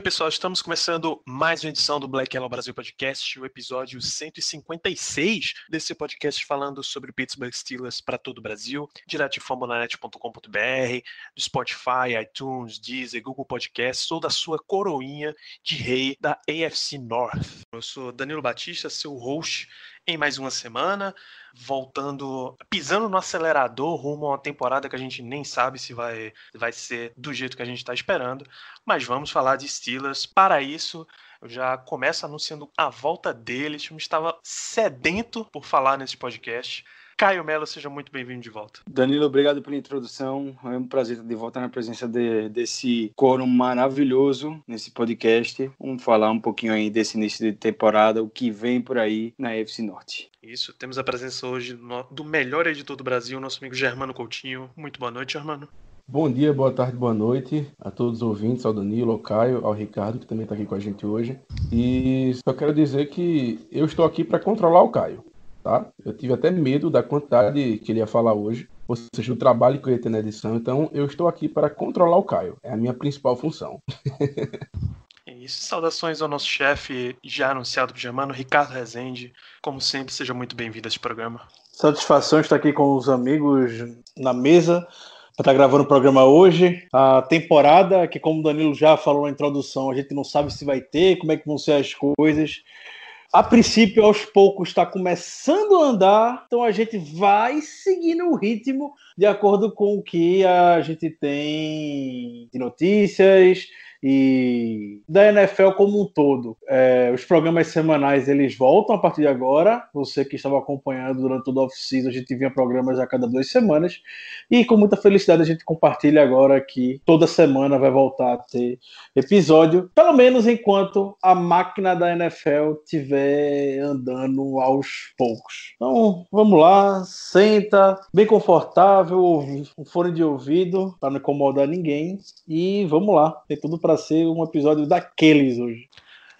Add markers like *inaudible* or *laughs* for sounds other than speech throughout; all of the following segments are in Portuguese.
bem, pessoal, estamos começando mais uma edição do Black Yellow Brasil Podcast, o episódio 156 desse podcast falando sobre Pittsburgh Steelers para todo o Brasil, direto de fambonanet.com.br, do Spotify, iTunes, Deezer, Google Podcasts, sou da sua coroinha de rei da AFC North. Eu sou Danilo Batista, seu host em mais uma semana, voltando, pisando no acelerador rumo a uma temporada que a gente nem sabe se vai, vai ser do jeito que a gente está esperando, mas vamos falar de Steelers. Para isso, eu já começo anunciando a volta deles. Eu estava sedento por falar nesse podcast. Caio Mello, seja muito bem-vindo de volta. Danilo, obrigado pela introdução. É um prazer estar de volta na presença de, desse coro maravilhoso nesse podcast. Vamos falar um pouquinho aí desse início de temporada, o que vem por aí na FC Norte. Isso, temos a presença hoje do melhor editor do Brasil, nosso amigo Germano Coutinho. Muito boa noite, Germano. Bom dia, boa tarde, boa noite a todos os ouvintes, ao Danilo, ao Caio, ao Ricardo, que também está aqui com a gente hoje. E só quero dizer que eu estou aqui para controlar o Caio, tá? Eu tive até medo da quantidade que ele ia falar hoje, ou seja, o trabalho que eu ia ter na edição. Então, eu estou aqui para controlar o Caio. É a minha principal função. É isso, saudações ao nosso chefe já anunciado por Germano, Ricardo Rezende. Como sempre, seja muito bem-vindo a este programa. Satisfação estar aqui com os amigos na mesa para estar gravando o programa hoje. A temporada, que como o Danilo já falou na introdução, a gente não sabe se vai ter, como é que vão ser as coisas. A princípio, aos poucos, está começando a andar, então a gente vai seguindo o ritmo de acordo com o que a gente tem de notícias e da NFL como um todo. É, os programas semanais eles voltam a partir de agora. Você que estava acompanhando durante toda a off-season, a gente vinha programas a cada duas semanas. E com muita felicidade a gente compartilha agora que toda semana vai voltar a ter episódio, pelo menos enquanto a máquina da NFL estiver andando aos poucos. Então vamos lá, senta, bem confortável, um fone de ouvido para não incomodar ninguém. E vamos lá, tem tudo para ser um episódio daqueles hoje.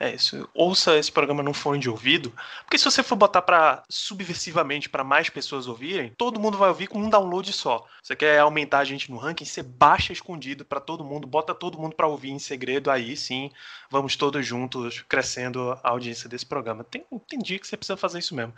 É isso. Ouça esse programa num fone de ouvido, porque se você for botar para subversivamente para mais pessoas ouvirem, todo mundo vai ouvir com um download só. Você quer aumentar a gente no ranking, você baixa escondido para todo mundo, bota todo mundo para ouvir em segredo, aí sim, vamos todos juntos crescendo a audiência desse programa. Tem, tem dia que você precisa fazer isso mesmo.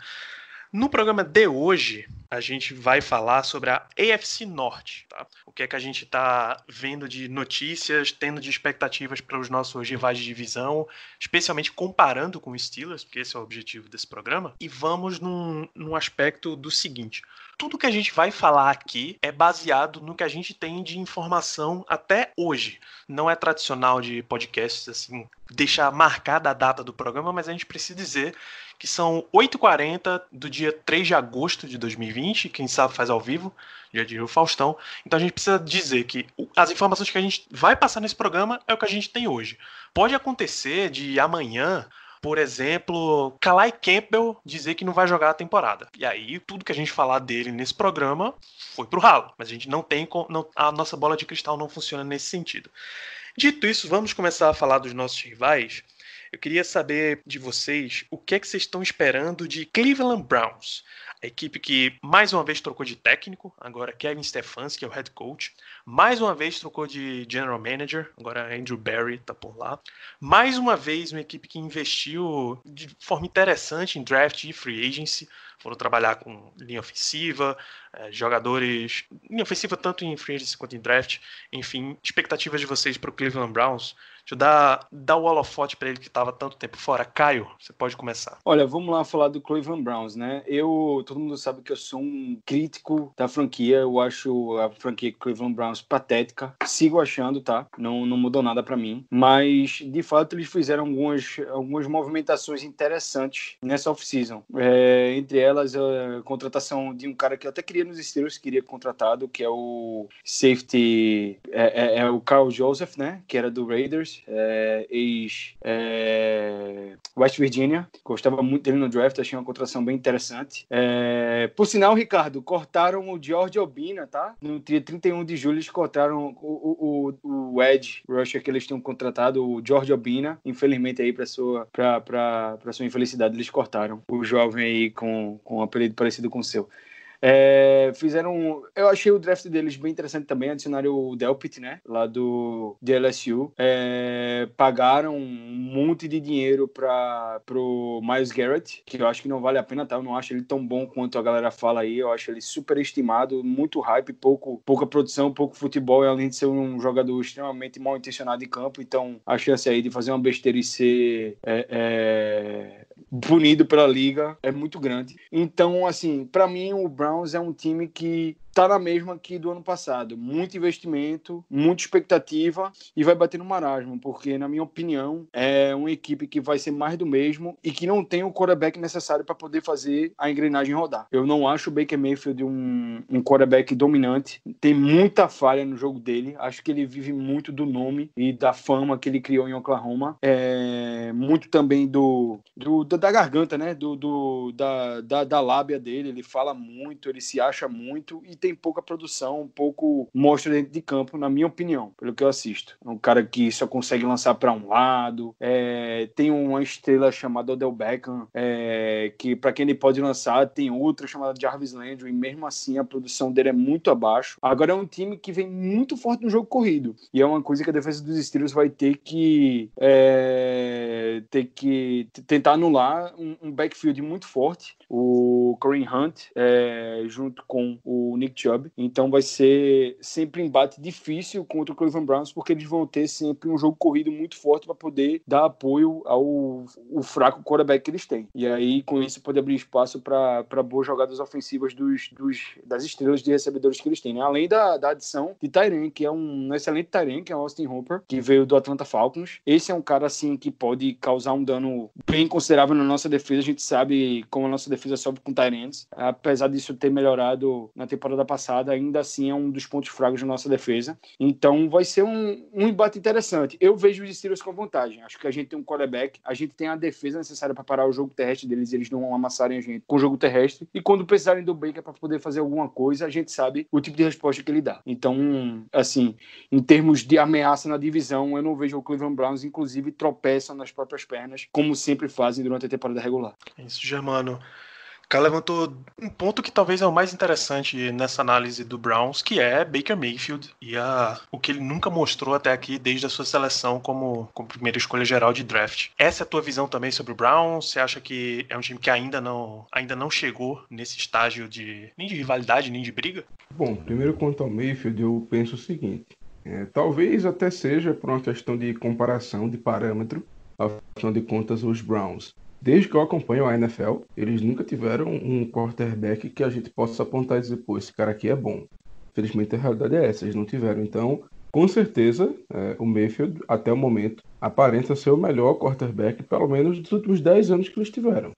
No programa de hoje, a gente vai falar sobre a AFC Norte, tá? O que é que a gente está vendo de notícias, tendo de expectativas para os nossos rivais de divisão, especialmente comparando com os Steelers, porque esse é o objetivo desse programa. E vamos num, num aspecto do seguinte: tudo que a gente vai falar aqui é baseado no que a gente tem de informação até hoje. Não é tradicional de podcasts assim, deixar marcada a data do programa, mas a gente precisa dizer que são 8h40 do dia 3 de agosto de 2020, quem sabe faz ao vivo, dia de o Faustão. Então a gente precisa dizer que as informações que a gente vai passar nesse programa é o que a gente tem hoje. Pode acontecer de amanhã, por exemplo, Kalai Campbell dizer que não vai jogar a temporada. E aí tudo que a gente falar dele nesse programa foi pro ralo. Mas a gente não tem. não- a nossa bola de cristal não funciona nesse sentido. Dito isso, vamos começar a falar dos nossos rivais. Eu queria saber de vocês o que é que vocês estão esperando de Cleveland Browns. A equipe que mais uma vez trocou de técnico, agora Kevin Stefanski é o head coach. Mais uma vez trocou de general manager, agora Andrew Barry está por lá. Mais uma vez uma equipe que investiu de forma interessante em draft e free agency. Foram trabalhar com linha ofensiva, eh, jogadores. linha ofensiva tanto em free agency quanto em draft. Enfim, expectativas de vocês para o Cleveland Browns. Deixa eu dar, dar o holofote para ele que estava tanto tempo fora. Caio, você pode começar. Olha, vamos lá falar do Cleveland Browns, né? Eu, todo mundo sabe que eu sou um crítico da franquia. Eu acho a franquia Cleveland Browns patética. Sigo achando, tá? Não, não mudou nada pra mim. Mas, de fato, eles fizeram algumas, algumas movimentações interessantes nessa off-season. É, entre elas, a contratação de um cara que eu até queria nos Steelers, queria contratado, que é o safety, é, é- é o Carl Joseph, né? Que era do Raiders, é, ex, é, West Virginia. Gostava muito dele no draft, achei uma contratação bem interessante. É... Por sinal, Ricardo, cortaram o George Obina, tá? No dia 31 de julho, eles cortaram o, o, o Edge Rusher que eles tinham contratado, o George Obina. Infelizmente, aí, para sua, pra, pra, pra sua infelicidade, eles cortaram o jovem aí com, com um apelido parecido com o seu. É, fizeram. Eu achei o draft deles bem interessante também. Adicionaram o Delpit, né? Lá do de LSU. É, pagaram um monte de dinheiro para pro Miles Garrett, que eu acho que não vale a pena, tá? Eu não acho ele tão bom quanto a galera fala aí. Eu acho ele super estimado, muito hype, pouco, pouca produção, pouco futebol, e além de ser um jogador extremamente mal intencionado em campo. Então, a chance aí de fazer uma besteira e ser. É, é punido pela liga é muito grande. Então, assim, para mim o Browns é um time que tá na mesma que do ano passado. Muito investimento, muita expectativa e vai bater no marasmo, porque, na minha opinião, é uma equipe que vai ser mais do mesmo e que não tem o quarterback necessário para poder fazer a engrenagem rodar. Eu não acho o Baker Mayfield um, um quarterback dominante, tem muita falha no jogo dele, acho que ele vive muito do nome e da fama que ele criou em Oklahoma, é, muito também do, do da garganta, né, do, do da, da, da lábia dele, ele fala muito, ele se acha muito e tem pouca produção, pouco mostra dentro de campo, na minha opinião, pelo que eu assisto. É um cara que só consegue lançar para um lado, é, tem uma estrela chamada Odell Beckham, é, que para quem ele pode lançar, tem outra chamada Jarvis Landry, e mesmo assim a produção dele é muito abaixo. Agora é um time que vem muito forte no jogo corrido, e é uma coisa que a defesa dos Steelers vai ter que é, ter que tentar anular um, um backfield muito forte. O Corinne Hunt, é, junto com o Nick Chubb. Então vai ser sempre um embate difícil contra o Cleveland Browns, porque eles vão ter sempre um jogo corrido muito forte para poder dar apoio ao o fraco quarterback que eles têm. E aí, com isso, pode abrir espaço para boas jogadas ofensivas dos, dos, das estrelas de recebedores que eles têm. Né? Além da, da adição de Tyren, que é um excelente Tyren, que é o Austin Hooper, que veio do Atlanta Falcons. Esse é um cara assim que pode causar um dano bem considerável na nossa defesa. A gente sabe como a nossa defesa sobe com Tyrants. Apesar disso ter melhorado na temporada temporada passada, ainda assim é um dos pontos fracos da nossa defesa. Então vai ser um, um embate interessante. Eu vejo os Steelers com vantagem. Acho que a gente tem um quarterback, a gente tem a defesa necessária para parar o jogo terrestre deles, eles não amassarem a gente com o jogo terrestre. E quando precisarem do Baker para poder fazer alguma coisa, a gente sabe o tipo de resposta que ele dá. Então, assim, em termos de ameaça na divisão, eu não vejo o Cleveland Browns, inclusive, tropeçam nas próprias pernas, como sempre fazem durante a temporada regular. Isso, Germano. Cara levantou um ponto que talvez é o mais interessante nessa análise do Browns, que é Baker Mayfield e a, o que ele nunca mostrou até aqui desde a sua seleção como, como primeira escolha geral de draft. Essa é a tua visão também sobre o Browns? Você acha que é um time que ainda não, ainda não chegou nesse estágio de nem de rivalidade, nem de briga? Bom, primeiro quanto ao Mayfield, eu penso o seguinte. É, talvez até seja por uma questão de comparação, de parâmetro, afinal de contas, os Browns Desde que eu acompanho a NFL, eles nunca tiveram um quarterback que a gente possa apontar e dizer, pô, esse cara aqui é bom. Felizmente a realidade é essa, eles não tiveram. Então, com certeza, é, o Mayfield, até o momento, aparenta ser o melhor quarterback, pelo menos dos últimos 10 anos que eles tiveram.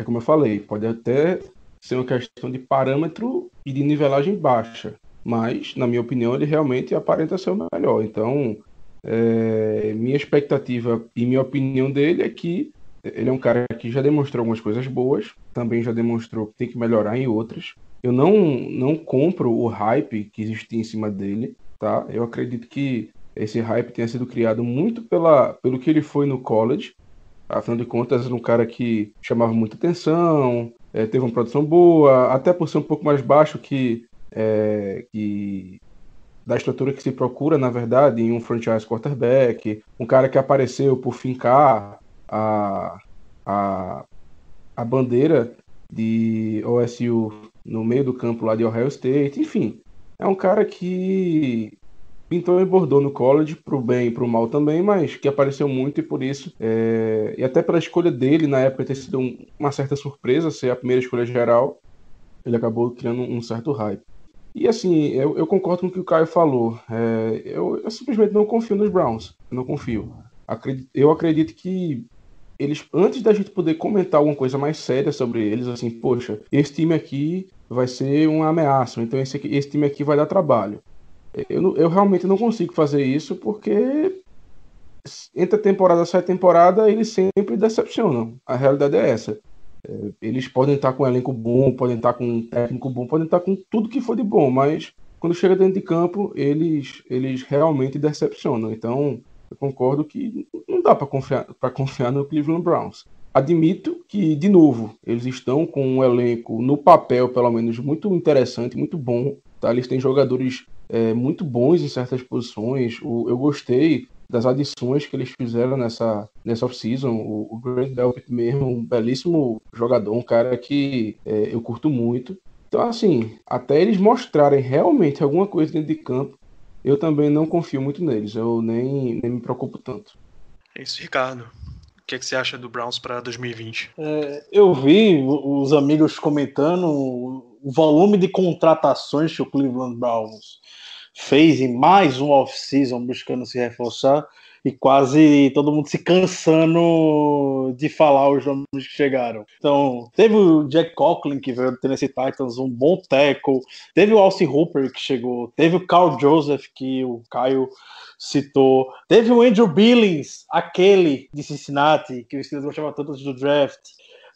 É como eu falei, pode até ser uma questão de parâmetro e de nivelagem baixa, mas, na minha opinião, ele realmente aparenta ser o melhor. Então, é, minha expectativa e minha opinião dele é que ele é um cara que já demonstrou algumas coisas boas, também já demonstrou que tem que melhorar em outras. Eu não, não compro o hype que existe em cima dele, tá? Eu acredito que esse hype tenha sido criado muito pela, pelo que ele foi no college. Afinal de contas, era um cara que chamava muita atenção, é, teve uma produção boa, até por ser um pouco mais baixo que, é, que da estrutura que se procura, na verdade, em um franchise quarterback, um cara que apareceu por fincar a, a, a bandeira de OSU no meio do campo lá de Ohio State, enfim. É um cara que pintou e bordou no college, pro bem e pro mal também, mas que apareceu muito e por isso, é... e até pela escolha dele na época ter sido um, uma certa surpresa ser a primeira escolha geral, ele acabou criando um certo hype. E assim, eu, eu concordo com o que o Caio falou. É... eu, eu, simplesmente não confio nos Browns. Eu não confio. Acredito, eu acredito que eles antes da gente poder comentar alguma coisa mais séria sobre eles, assim, poxa, esse time aqui vai ser uma ameaça, então esse, aqui, esse time aqui vai dar trabalho. Eu, eu realmente não consigo fazer isso porque entra temporada, sai temporada, eles sempre decepcionam. A realidade é essa. É, eles podem estar com um elenco bom, podem estar com um técnico bom, podem estar com tudo que for de bom, mas quando chega dentro de campo, eles, eles realmente decepcionam. Então, eu concordo que não dá para confiar, confiar no Cleveland Browns. Admito que, de novo, eles estão com um elenco, no papel, pelo menos, muito interessante, muito bom. Tá? Eles têm jogadores é, muito bons em certas posições. O, eu gostei das adições que eles fizeram nessa, nessa off-season. O, o Grant Delpit mesmo, um belíssimo jogador, um cara que é, eu curto muito. Então, assim, até eles mostrarem realmente alguma coisa dentro de campo, eu também não confio muito neles. Eu nem, nem me preocupo tanto. É isso, Ricardo que, é que você acha do Browns para 2020? É, eu vi os amigos comentando o volume de contratações que o Cleveland Browns fez em mais um off-season buscando se reforçar e quase todo mundo se cansando de falar os nomes que chegaram. Então, teve o Jack Coughlin, que veio do Tennessee Titans, um bom tackle, teve o Alcy Hooper, que chegou, teve o Carl Joseph, que o Caio citou. Teve o Andrew Billings, aquele de Cincinnati, que o Steelers gostava tanto do draft.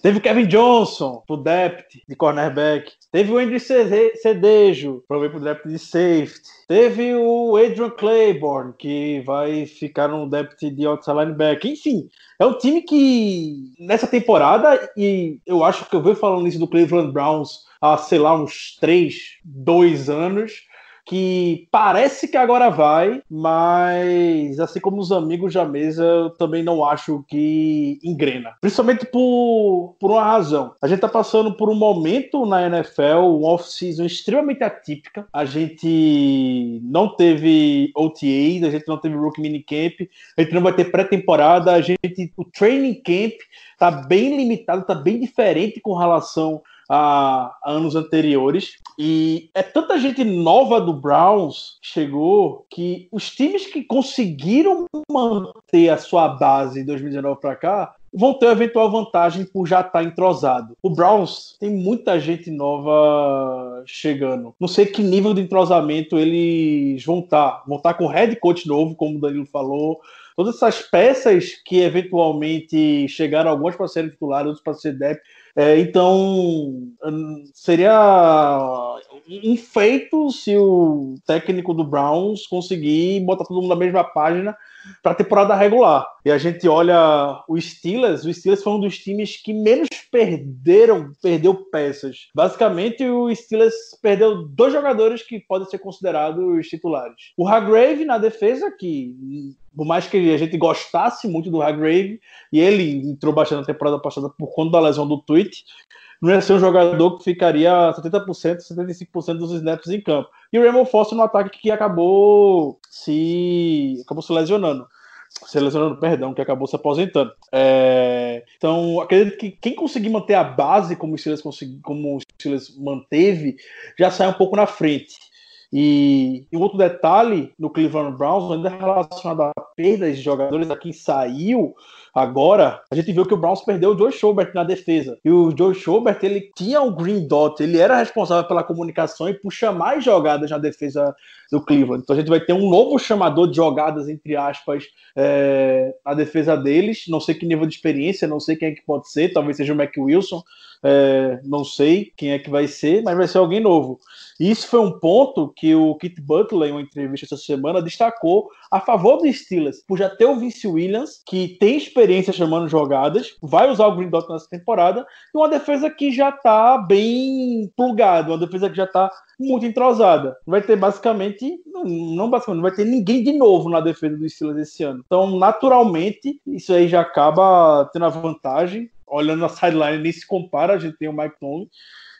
Teve o Kevin Johnson, pro depth de cornerback. Teve o Andrew Cedejo, ver pro depth de safety. Teve o Adrian Claiborne, que vai ficar no depth de outside linebacker. Enfim, é um time que nessa temporada, e eu acho que eu venho falando isso do Cleveland Browns há, sei lá, uns 3, 2 anos que parece que agora vai, mas assim como os amigos da mesa, eu também não acho que engrena. Principalmente por, por uma razão. A gente tá passando por um momento na NFL, um off-season extremamente atípica. A gente não teve OTA, a gente não teve Rookie Minicamp, a gente não vai ter pré-temporada, a gente, o training camp tá bem limitado, tá bem diferente com relação a, anos anteriores. E é tanta gente nova do Browns que chegou que os times que conseguiram manter a sua base em 2019 para cá vão ter eventual vantagem por já estar tá entrosado. O Browns tem muita gente nova chegando. Não sei que nível de entrosamento eles vão estar. Tá. Vão estar tá com head coach novo, como o Danilo falou. Todas essas peças que eventualmente chegaram, algumas para serem titulares, outras para ser depth, é, então, seria um feito se o técnico do Browns conseguir botar todo mundo na mesma página para a temporada regular. E a gente olha o Steelers, o Steelers foi um dos times que menos perderam, perdeu peças. Basicamente, o Steelers perdeu dois jogadores que podem ser considerados titulares. O Hargrave na defesa, que por mais que a gente gostasse muito do Hargrave, e ele entrou bastante na temporada passada por conta da lesão do tweet, não ia ser um jogador que ficaria 70%, 75% dos snaps em campo. E o Raymond Foster no ataque que acabou se acabou se lesionando. Se lesionando, perdão, que acabou se aposentando. É... Então, acredito que quem conseguir manter a base como o Steelers, como o Steelers manteve, já sai um pouco na frente. E, e outro detalhe no Cleveland Browns, ainda relacionado a perdas de jogadores, a quem saiu, Agora, a gente viu que o Browns perdeu o Joe Schobert na defesa. E o Joe Schobert, ele tinha o green dot, ele era responsável pela comunicação e por chamar jogadas na defesa do Cleveland. Então a gente vai ter um novo chamador de jogadas, entre aspas, é, na defesa deles. Não sei que nível de experiência, não sei quem é que pode ser, talvez seja o Mac Wilson. É, não sei quem é que vai ser, mas vai ser alguém novo. E isso foi um ponto que o Kit Butler, em uma entrevista essa semana, destacou a favor dos Steelers, por já ter o Vince Williams, que tem experiência chamando jogadas, vai usar o Green Dot nessa temporada, e uma defesa que já está bem plugada, uma defesa que já está muito entrosada. Vai ter basicamente, não basicamente, não vai ter ninguém de novo na defesa dos Steelers esse ano. Então, naturalmente, isso aí já acaba tendo a vantagem olhando a sideline, nem se compara, a gente tem o Mike Tomlin.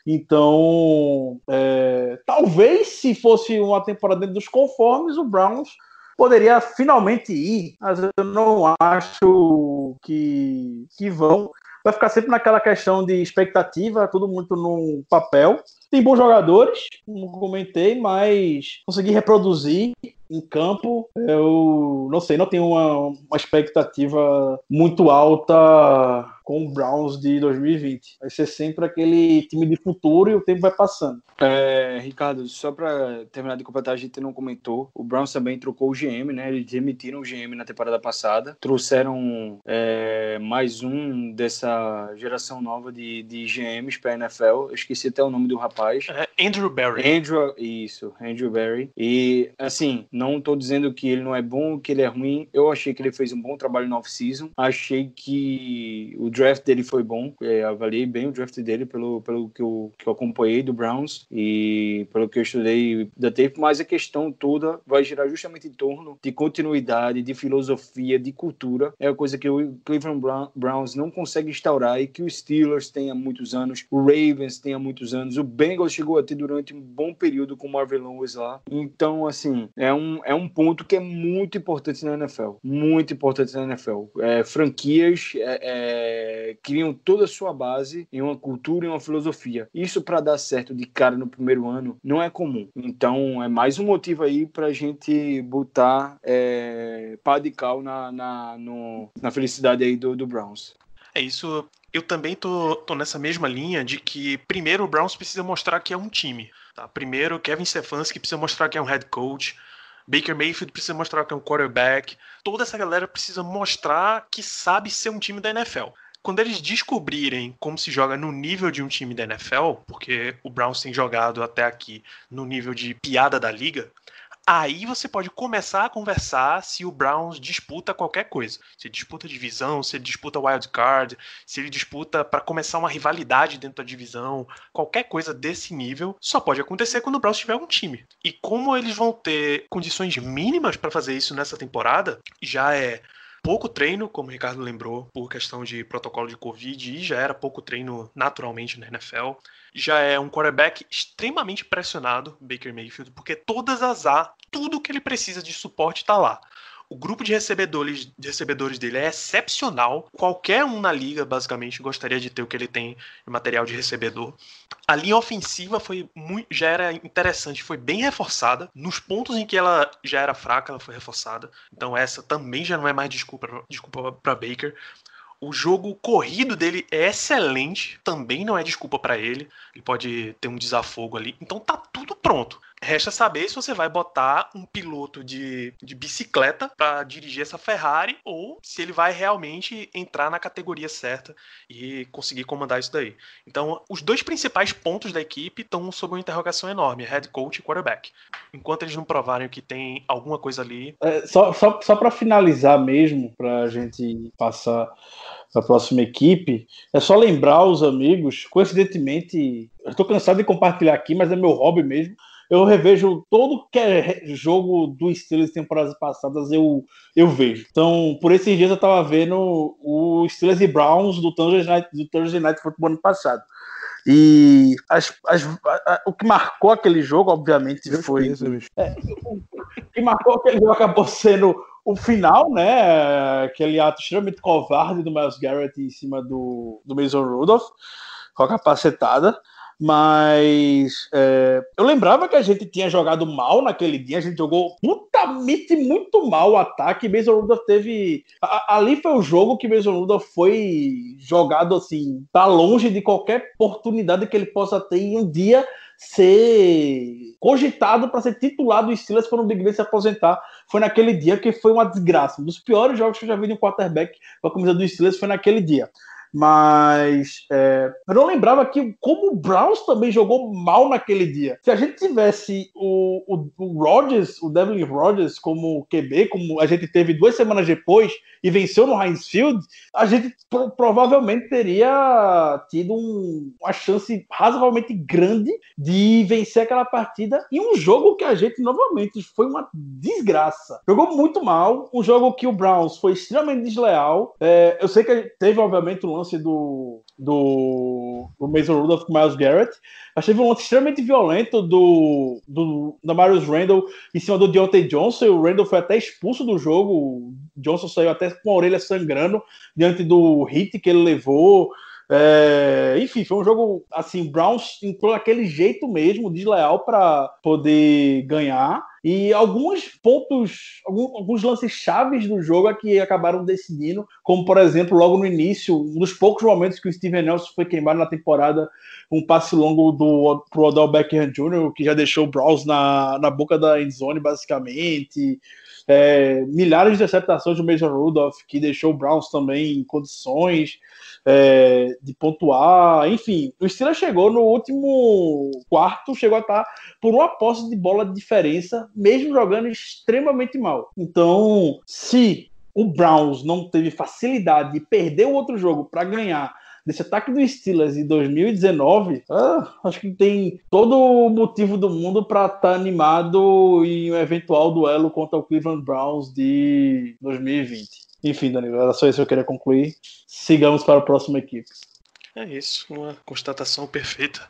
Então, é, talvez se fosse uma temporada dentro dos conformes, o Browns poderia finalmente ir, mas eu não acho que, que vão. Vai ficar sempre naquela questão de expectativa, tudo muito no papel. Tem bons jogadores, como comentei, mas conseguir reproduzir em campo, eu não sei, não tenho uma, uma expectativa muito alta com o Browns de 2020. Vai ser sempre aquele time de futuro e o tempo vai passando. É, Ricardo, só para terminar de completar, a gente não comentou. O Browns também trocou o GM, né? Eles demitiram o GM na temporada passada. Trouxeram é, mais um dessa geração nova de, de GMs para NFL. Eu esqueci até o nome do rapaz. É, Andrew Barry. Andrew, isso, Andrew Barry. E, assim, não tô dizendo que ele não é bom, que ele é ruim. Eu achei que ele fez um bom trabalho no off-season. Achei que o draft dele foi bom. É, avaliei bem o draft dele pelo, pelo que, eu, que eu acompanhei do Browns e pelo que eu estudei da tape. Mas a questão toda vai girar justamente em torno de continuidade, de filosofia, de cultura. É a coisa que o Cleveland Brown- Browns não consegue instaurar e que os Steelers têm há muitos anos, o Ravens tem há muitos anos, o Bengals chegou a ter durante um bom período com o Marvin Lewis lá. Então, assim, é um, é um ponto que é muito importante na NFL. Muito importante na NFL. É, franquias é, é, criam toda a sua base em uma cultura e uma filosofia. Isso para dar certo de cara no primeiro ano não é comum. Então, é mais um motivo aí pra gente botar é, pá de cal na, na, no- na felicidade aí do, do Browns. É isso. Eu também tô, tô nessa mesma linha de que primeiro o Browns precisa mostrar que é um time. Tá? Primeiro, Kevin Stefanski precisa mostrar que é um head coach. Baker Mayfield precisa mostrar que é um quarterback. Toda essa galera precisa mostrar que sabe ser um time da NFL. Quando eles descobrirem como se joga no nível de um time da NFL, porque o Browns tem jogado até aqui no nível de piada da liga, Aí você pode começar a conversar se o Browns disputa qualquer coisa. Se disputa divisão, se ele disputa wild card, se ele disputa para começar uma rivalidade dentro da divisão, qualquer coisa desse nível, só pode acontecer quando o Browns tiver um time. E como eles vão ter condições mínimas para fazer isso nessa temporada, já é pouco treino, como o Ricardo lembrou, por questão de protocolo de Covid, e já era pouco treino naturalmente na NFL. Já é um quarterback extremamente pressionado, Baker Mayfield, porque todas as A, tudo que ele precisa de suporte está lá. O grupo de recebedores, de recebedores dele é excepcional. Qualquer um na liga, basicamente, gostaria de ter o que ele tem de material de recebedor. A linha ofensiva foi muito, já era interessante, foi bem reforçada. Nos pontos em que ela já era fraca, ela foi reforçada. Então essa também já não é mais desculpa, desculpa para Baker. O jogo corrido dele é excelente, também não é desculpa para ele. Ele pode ter um desafogo ali. Então tá tudo pronto. Resta saber se você vai botar um piloto de, de bicicleta para dirigir essa Ferrari ou se ele vai realmente entrar na categoria certa e conseguir comandar isso daí. Então, os dois principais pontos da equipe estão sob uma interrogação enorme: head coach e quarterback. Enquanto eles não provarem que tem alguma coisa ali, É, só só, só para finalizar mesmo, para a gente passar para a próxima equipe, é só lembrar os amigos, coincidentemente, eu estou cansado de compartilhar aqui, mas é meu hobby mesmo. Eu revejo todo que é jogo do Steelers de temporadas passadas, eu, eu vejo. Então, por esses dias eu estava vendo o Steelers e Browns do Thursday Night, do Thursday Night Football ano passado. E as- as- a- o que marcou aquele jogo, obviamente, Deus foi bicho. o que marcou aquele jogo acabou sendo o final, né? Aquele ato extremamente covarde do Miles Garrett em cima do, do Mason Rudolph, com a capacetada. Mas é, eu lembrava que a gente tinha jogado mal naquele dia, a gente jogou putamente muito mal o ataque. Mason Rudolph teve. a- ali foi o jogo que Mason Rudolph foi jogado assim, tá longe de qualquer oportunidade que ele possa ter em um dia ser cogitado para ser titular do Steelers quando o Big Ben se aposentar. Foi naquele dia que foi uma desgraça. Um dos piores jogos que eu já vi de um quarterback com a camisa do Steelers foi naquele dia. Mas é, eu não lembrava que como o Browns também jogou mal naquele dia. Se a gente tivesse o, o, o Rodgers, o Devlin Rodgers como QB, como a gente teve duas semanas depois e venceu no Heinz Field, a gente pro- provavelmente teria tido um- uma chance razoavelmente grande de vencer aquela partida em um jogo que a gente novamente foi uma desgraça. Jogou muito mal, um jogo que o Browns foi extremamente desleal. É, eu sei que teve obviamente o lance do do, do Mason Rudolph com Miles Garrett, mas teve um lance extremamente violento do, do da Marius Randall em cima do Deontay Johnson. O Randall foi até expulso do jogo. O Johnson saiu até com a orelha sangrando diante do hit que ele levou. É, enfim, foi um jogo assim, Browns entrou daquele jeito mesmo, desleal para poder ganhar. E alguns pontos, alguns, alguns lances chaves do jogo é que acabaram decidindo, como por exemplo, logo no início, um dos poucos momentos que o Steven Nelson foi queimado na temporada, um passe longo do pro Odell Beckham Jr., que já deixou o Browns na, na boca da endzone, basicamente. É, milhares de acertações do Major Rudolph, que deixou o Browns também em condições é, de pontuar. Enfim, o Steelers chegou no último quarto, chegou a estar por uma posse de bola de diferença, mesmo jogando extremamente mal. Então, se o Browns não teve facilidade de perder o outro jogo para ganhar desse ataque do Steelers em 2019, ah, acho que tem todo o motivo do mundo para estar tá animado em um eventual duelo contra o Cleveland Browns de 2020. Enfim, Danilo, era só isso que eu queria concluir. Sigamos para a próxima equipe. É isso, uma constatação perfeita.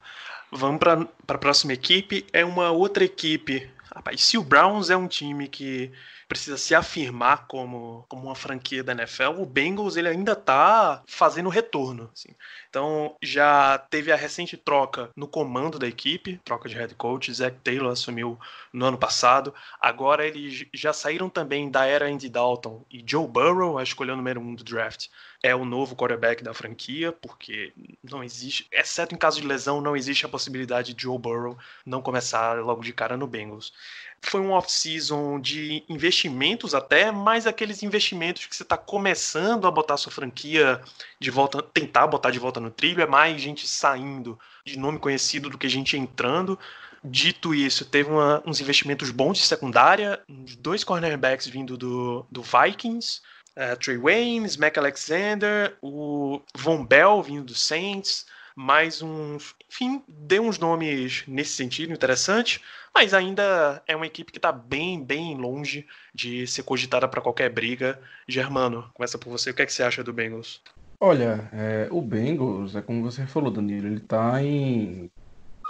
Vamos para a próxima equipe. É uma outra equipe. Rapaz, se o Browns é um time que precisa se afirmar como, como uma franquia da NFL, o Bengals ele ainda está fazendo retorno. Assim. Então já teve a recente troca no comando da equipe, troca de head coach, Zach Taylor assumiu no ano passado. Agora eles já saíram também da era Andy Dalton e Joe Burrow, a escolha número um do draft, é o novo quarterback da franquia, porque não existe, exceto em caso de lesão, não existe a possibilidade de Joe Burrow não começar logo de cara no Bengals foi um off-season de investimentos até, mais aqueles investimentos que você está começando a botar sua franquia de volta, tentar botar de volta no trilho, é mais gente saindo de nome conhecido do que gente entrando. Dito isso, teve uma, uns investimentos bons de secundária, dois cornerbacks vindo do, do Vikings, uh, Trey Waynes, Mac Alexander, o Von Bell vindo do Saints, mais uns. Enfim, deu uns nomes nesse sentido interessante, mas ainda é uma equipe que está bem, bem longe de ser cogitada para qualquer briga. Germano, começa por você. O que, é que você acha do Bengals? Olha, é, o Bengals, é como você falou, Danilo, ele está em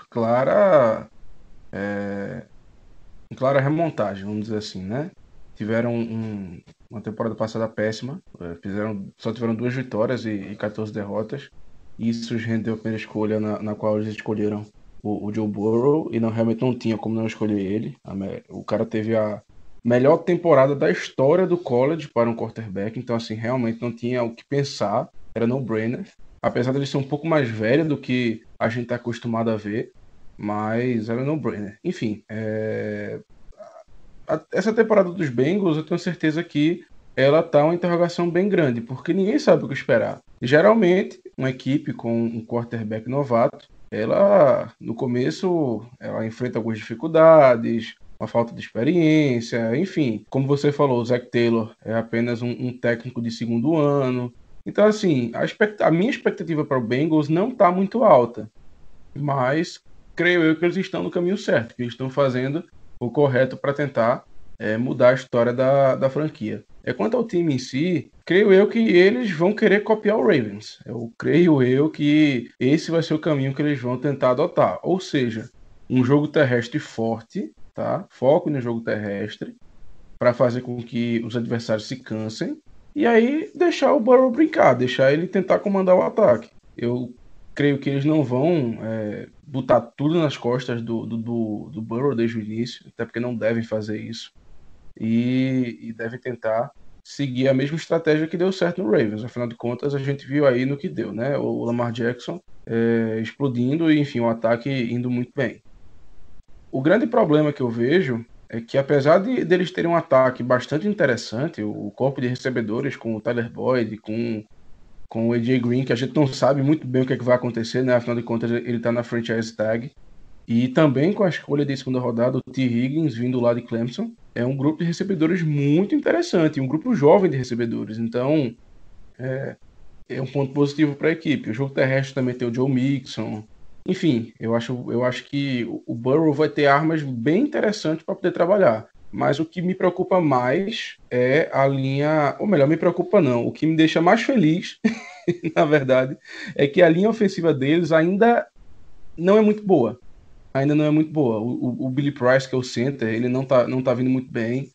clara. É, em clara remontagem, vamos dizer assim, né? Tiveram um, uma temporada passada péssima, é, fizeram, só tiveram duas vitórias e, e 14 derrotas. Isso rendeu a primeira escolha na, na qual eles escolheram o, o Joe Burrow e não realmente não tinha como não escolher ele. O cara teve a melhor temporada da história do college para um quarterback, então assim, realmente não tinha o que pensar, era no-brainer. Apesar dele ser um pouco mais velho do que a gente está acostumado a ver, mas era no-brainer. Enfim, é... essa temporada dos Bengals eu tenho certeza que ela tá uma interrogação bem grande, porque ninguém sabe o que esperar. Geralmente, uma equipe com um quarterback novato ela no começo ela enfrenta algumas dificuldades, uma falta de experiência, enfim, como você falou, o Zach Taylor é apenas um, um técnico de segundo ano. Então, assim, a, expect... a minha expectativa para o Bengals não está muito alta, mas creio eu que eles estão no caminho certo, que eles estão fazendo o correto para tentar é, mudar a história da, da franquia. É quanto ao time em si, creio eu que eles vão querer copiar o Ravens. Eu creio eu que esse vai ser o caminho que eles vão tentar adotar. Ou seja, um jogo terrestre forte, tá? Foco no jogo terrestre para fazer com que os adversários se cansem e aí deixar o Burrow brincar, deixar ele tentar comandar o ataque. Eu creio que eles não vão é, botar tudo nas costas do, do, do, do Burrow desde o início, até porque não devem fazer isso e, e deve tentar seguir a mesma estratégia que deu certo no Ravens. Afinal de contas, a gente viu aí no que deu, né? O Lamar Jackson é, explodindo e, enfim, o ataque indo muito bem. O grande problema que eu vejo é que, apesar de deles terem um ataque bastante interessante, o corpo de recebedores com o Tyler Boyd, com, com o AJ Green, que a gente não sabe muito bem o que, é que vai acontecer, né? Afinal de contas, ele está na franchise tag. E também com a escolha de segunda rodada, o T. Higgins vindo lá de Clemson. É um grupo de recebedores muito interessante, um grupo jovem de recebedores. Então, é, é um ponto positivo para a equipe. O jogo terrestre também tem o Joe Mixon. Enfim, eu acho, eu acho que o Burrow vai ter armas bem interessantes para poder trabalhar. Mas o que me preocupa mais é a linha. Ou melhor, me preocupa não. O que me deixa mais feliz, *laughs* na verdade, é que a linha ofensiva deles ainda não é muito boa ainda não é muito boa. O, o, Billy Price, que é o center, ele não tá, não tá vindo muito bem.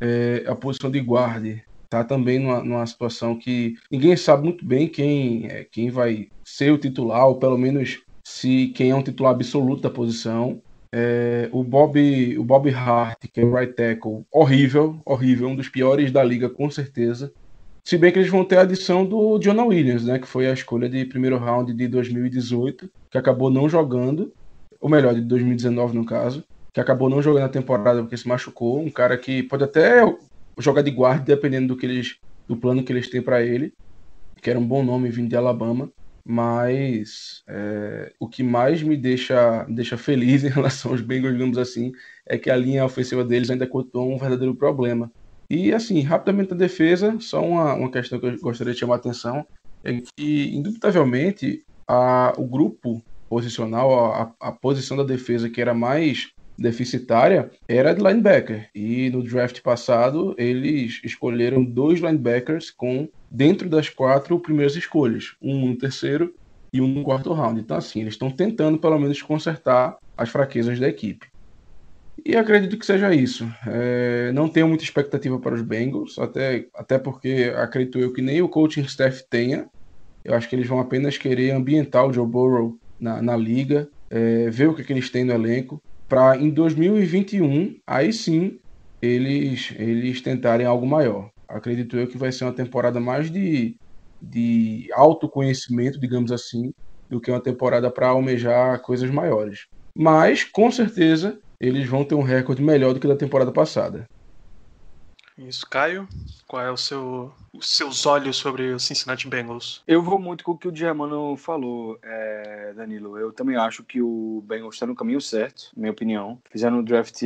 É, a posição de guarde tá também numa, numa situação que ninguém sabe muito bem quem, é, quem vai ser o titular, ou pelo menos se quem é um titular absoluto da posição. É, o Bob o Bob Hart, que é o right tackle, horrível, horrível, um dos piores da liga com certeza. Se bem que eles vão ter a adição do Jonah Williams, né, que foi a escolha de primeiro round de 2018, que acabou não jogando, ou melhor, de 2019 no caso, que acabou não jogando a temporada porque se machucou, um cara que pode até jogar de guarda dependendo do que eles do plano que eles têm para ele, que era um bom nome vindo de Alabama, mas é, o que mais me deixa, deixa feliz *laughs* em relação aos Bengals, digamos assim, é que a linha ofensiva deles ainda continua um verdadeiro problema. E assim, rapidamente a defesa, só uma, uma questão que eu gostaria de chamar a atenção, é que, indubitavelmente, a, o grupo posicional, a, a posição da defesa que era mais deficitária era de linebacker. E no draft passado, eles escolheram dois linebackers com dentro das quatro primeiras escolhas, um no terceiro e um no quarto round. Então, assim, eles estão tentando pelo menos consertar as fraquezas da equipe. E acredito que seja isso. É, não tenho muita expectativa para os Bengals, até, até porque acredito eu que nem o coaching staff tenha. Eu acho que eles vão apenas querer ambientar o Joe Burrow na, na liga, é, ver o que, que eles têm no elenco, para em 2021, aí sim, eles, eles tentarem algo maior. Acredito eu que vai ser uma temporada mais de, de autoconhecimento, digamos assim, do que uma temporada para almejar coisas maiores. Mas, com certeza, eles vão ter um recorde melhor do que da temporada passada. Isso, Caio, qual é o seu, os seus olhos sobre o Cincinnati Bengals? Eu vou muito com o que o Germano falou, é, Danilo. Eu também acho que o Bengals está no caminho certo, minha opinião. Fizeram um draft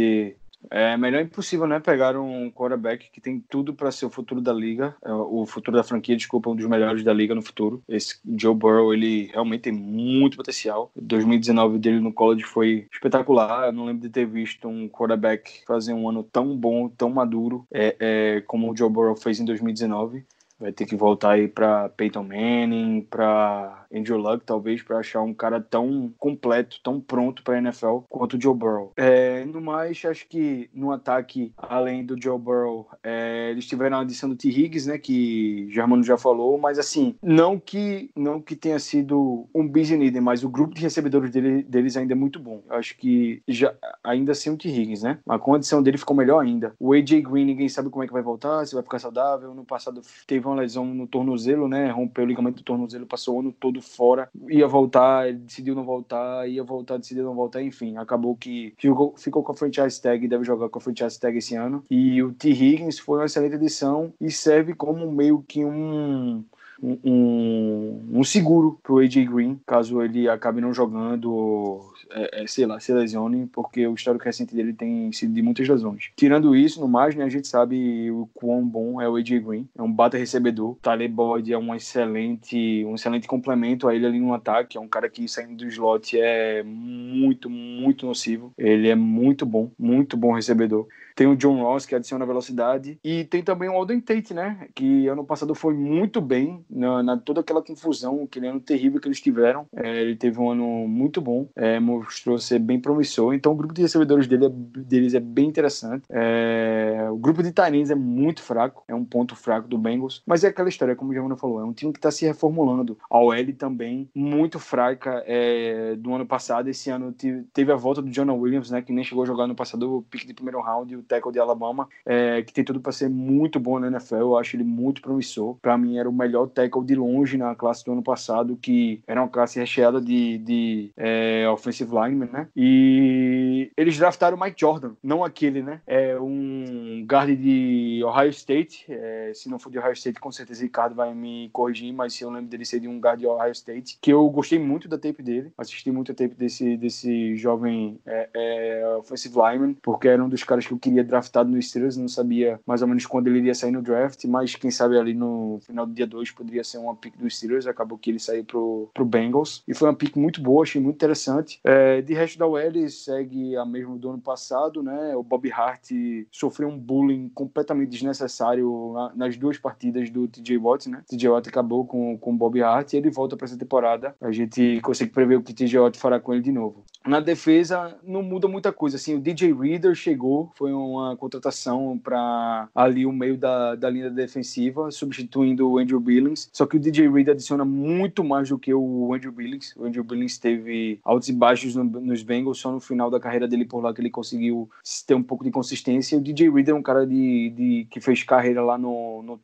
é melhor impossível, né? Pegar um quarterback que tem tudo para ser o futuro da liga, é, o futuro da franquia, desculpa, um dos melhores da liga no futuro. Esse Joe Burrow, ele realmente tem muito potencial. 2019 dele no college foi espetacular. Eu não lembro de ter visto um quarterback fazer um ano tão bom, tão maduro, é, é como o Joe Burrow fez em 2019 vai ter que voltar aí para Peyton Manning, para Andrew Luck, talvez, para achar um cara tão completo, tão pronto para NFL quanto o Joe Burrow. É, no mais, acho que no ataque, além do Joe Burrow, é, eles tiveram a adição do T. Higgs, né, que Germano já falou, mas assim, não que não que tenha sido um busy mas o grupo de recebedores dele, deles ainda é muito bom. Eu acho que já ainda sem o T. Higgins, né? A condição dele ficou melhor ainda. O AJ Green, ninguém sabe como é que vai voltar, se vai ficar saudável. No passado teve uma lesão no tornozelo, né? Rompeu o ligamento do tornozelo, passou o ano todo fora, ia voltar, decidiu não voltar, ia voltar, decidiu não voltar, enfim, acabou que ficou, ficou com a franchise tag, deve jogar com a franchise tag esse ano. E o T. Higgins foi uma excelente edição e serve como meio que um um, um seguro pro AJ Green, caso ele acabe não jogando, é, é, sei lá, se lesione, porque o histórico recente dele tem sido de muitas lesões. Tirando isso, no mais, né, a gente sabe o quão bom é o AJ Green, é um bata recebedor. Tyler Boyd é um excelente, um excelente complemento a ele ali no ataque, é um cara que saindo do slot é muito, muito nocivo. Ele é muito bom, muito bom recebedor. Tem o John Ross, que adiciona velocidade. E tem também o Alden Tate, né? Que ano passado foi muito bem na, na toda aquela confusão, aquele ano terrível que eles tiveram. É, ele teve um ano muito bom, é, mostrou ser bem promissor. Então o grupo de recebedores dele é, deles é bem interessante. É, o grupo de Tyrants é muito fraco, é um ponto fraco do Bengals. Mas é aquela história, como o Giovanni falou, é um time que está se reformulando. A OL também muito fraca é, do ano passado. Esse ano teve a volta do Jonah Williams, né? Que nem chegou a jogar no passado o pique de primeiro round o tackle de Alabama, é, que tem tudo para ser muito bom na NFL. Eu acho ele muito promissor. Para mim, era o melhor tackle de longe na classe do ano passado, que era uma classe recheada de, de é, offensive linemen, né? E eles draftaram o Mike Jordan, não aquele, né? É um guard de Ohio State. É, se não for de Ohio State, com certeza Ricardo vai me corrigir, mas se eu lembro dele ser de um guard de Ohio State, que eu gostei muito da tape dele, assisti muito a tape desse, desse jovem é, é, offensive lineman, porque era um dos caras que eu queria queria draftado no Steelers, não sabia mais ou menos quando ele iria sair no draft, mas quem sabe ali no final do dia 2 poderia ser uma pick do Steelers, acabou que ele saiu pro, pro Bengals, e foi uma pick muito boa, achei muito interessante. É, de resto da OL segue a mesma do ano passado, né, o Bob Hart sofreu um bullying completamente desnecessário na- nas duas partidas do TJ Watt, né? TJ Watt acabou com com o Bob Hart e ele volta para essa temporada. A gente consegue prever o que TJ Watt fará com ele de novo. Na defesa não muda muita coisa, assim, o DJ Reader chegou, foi uma contratação para ali o meio da, da linha defensiva, substituindo o Andrew Billings. Só que o DJ Reader adiciona muito mais do que o Andrew Billings. O Andrew Billings teve altos e baixos no- nos Bengals, só no final da carreira dele por lá que ele conseguiu ter um pouco de consistência. O DJ Reader é um cara de, de que fez carreira lá no, no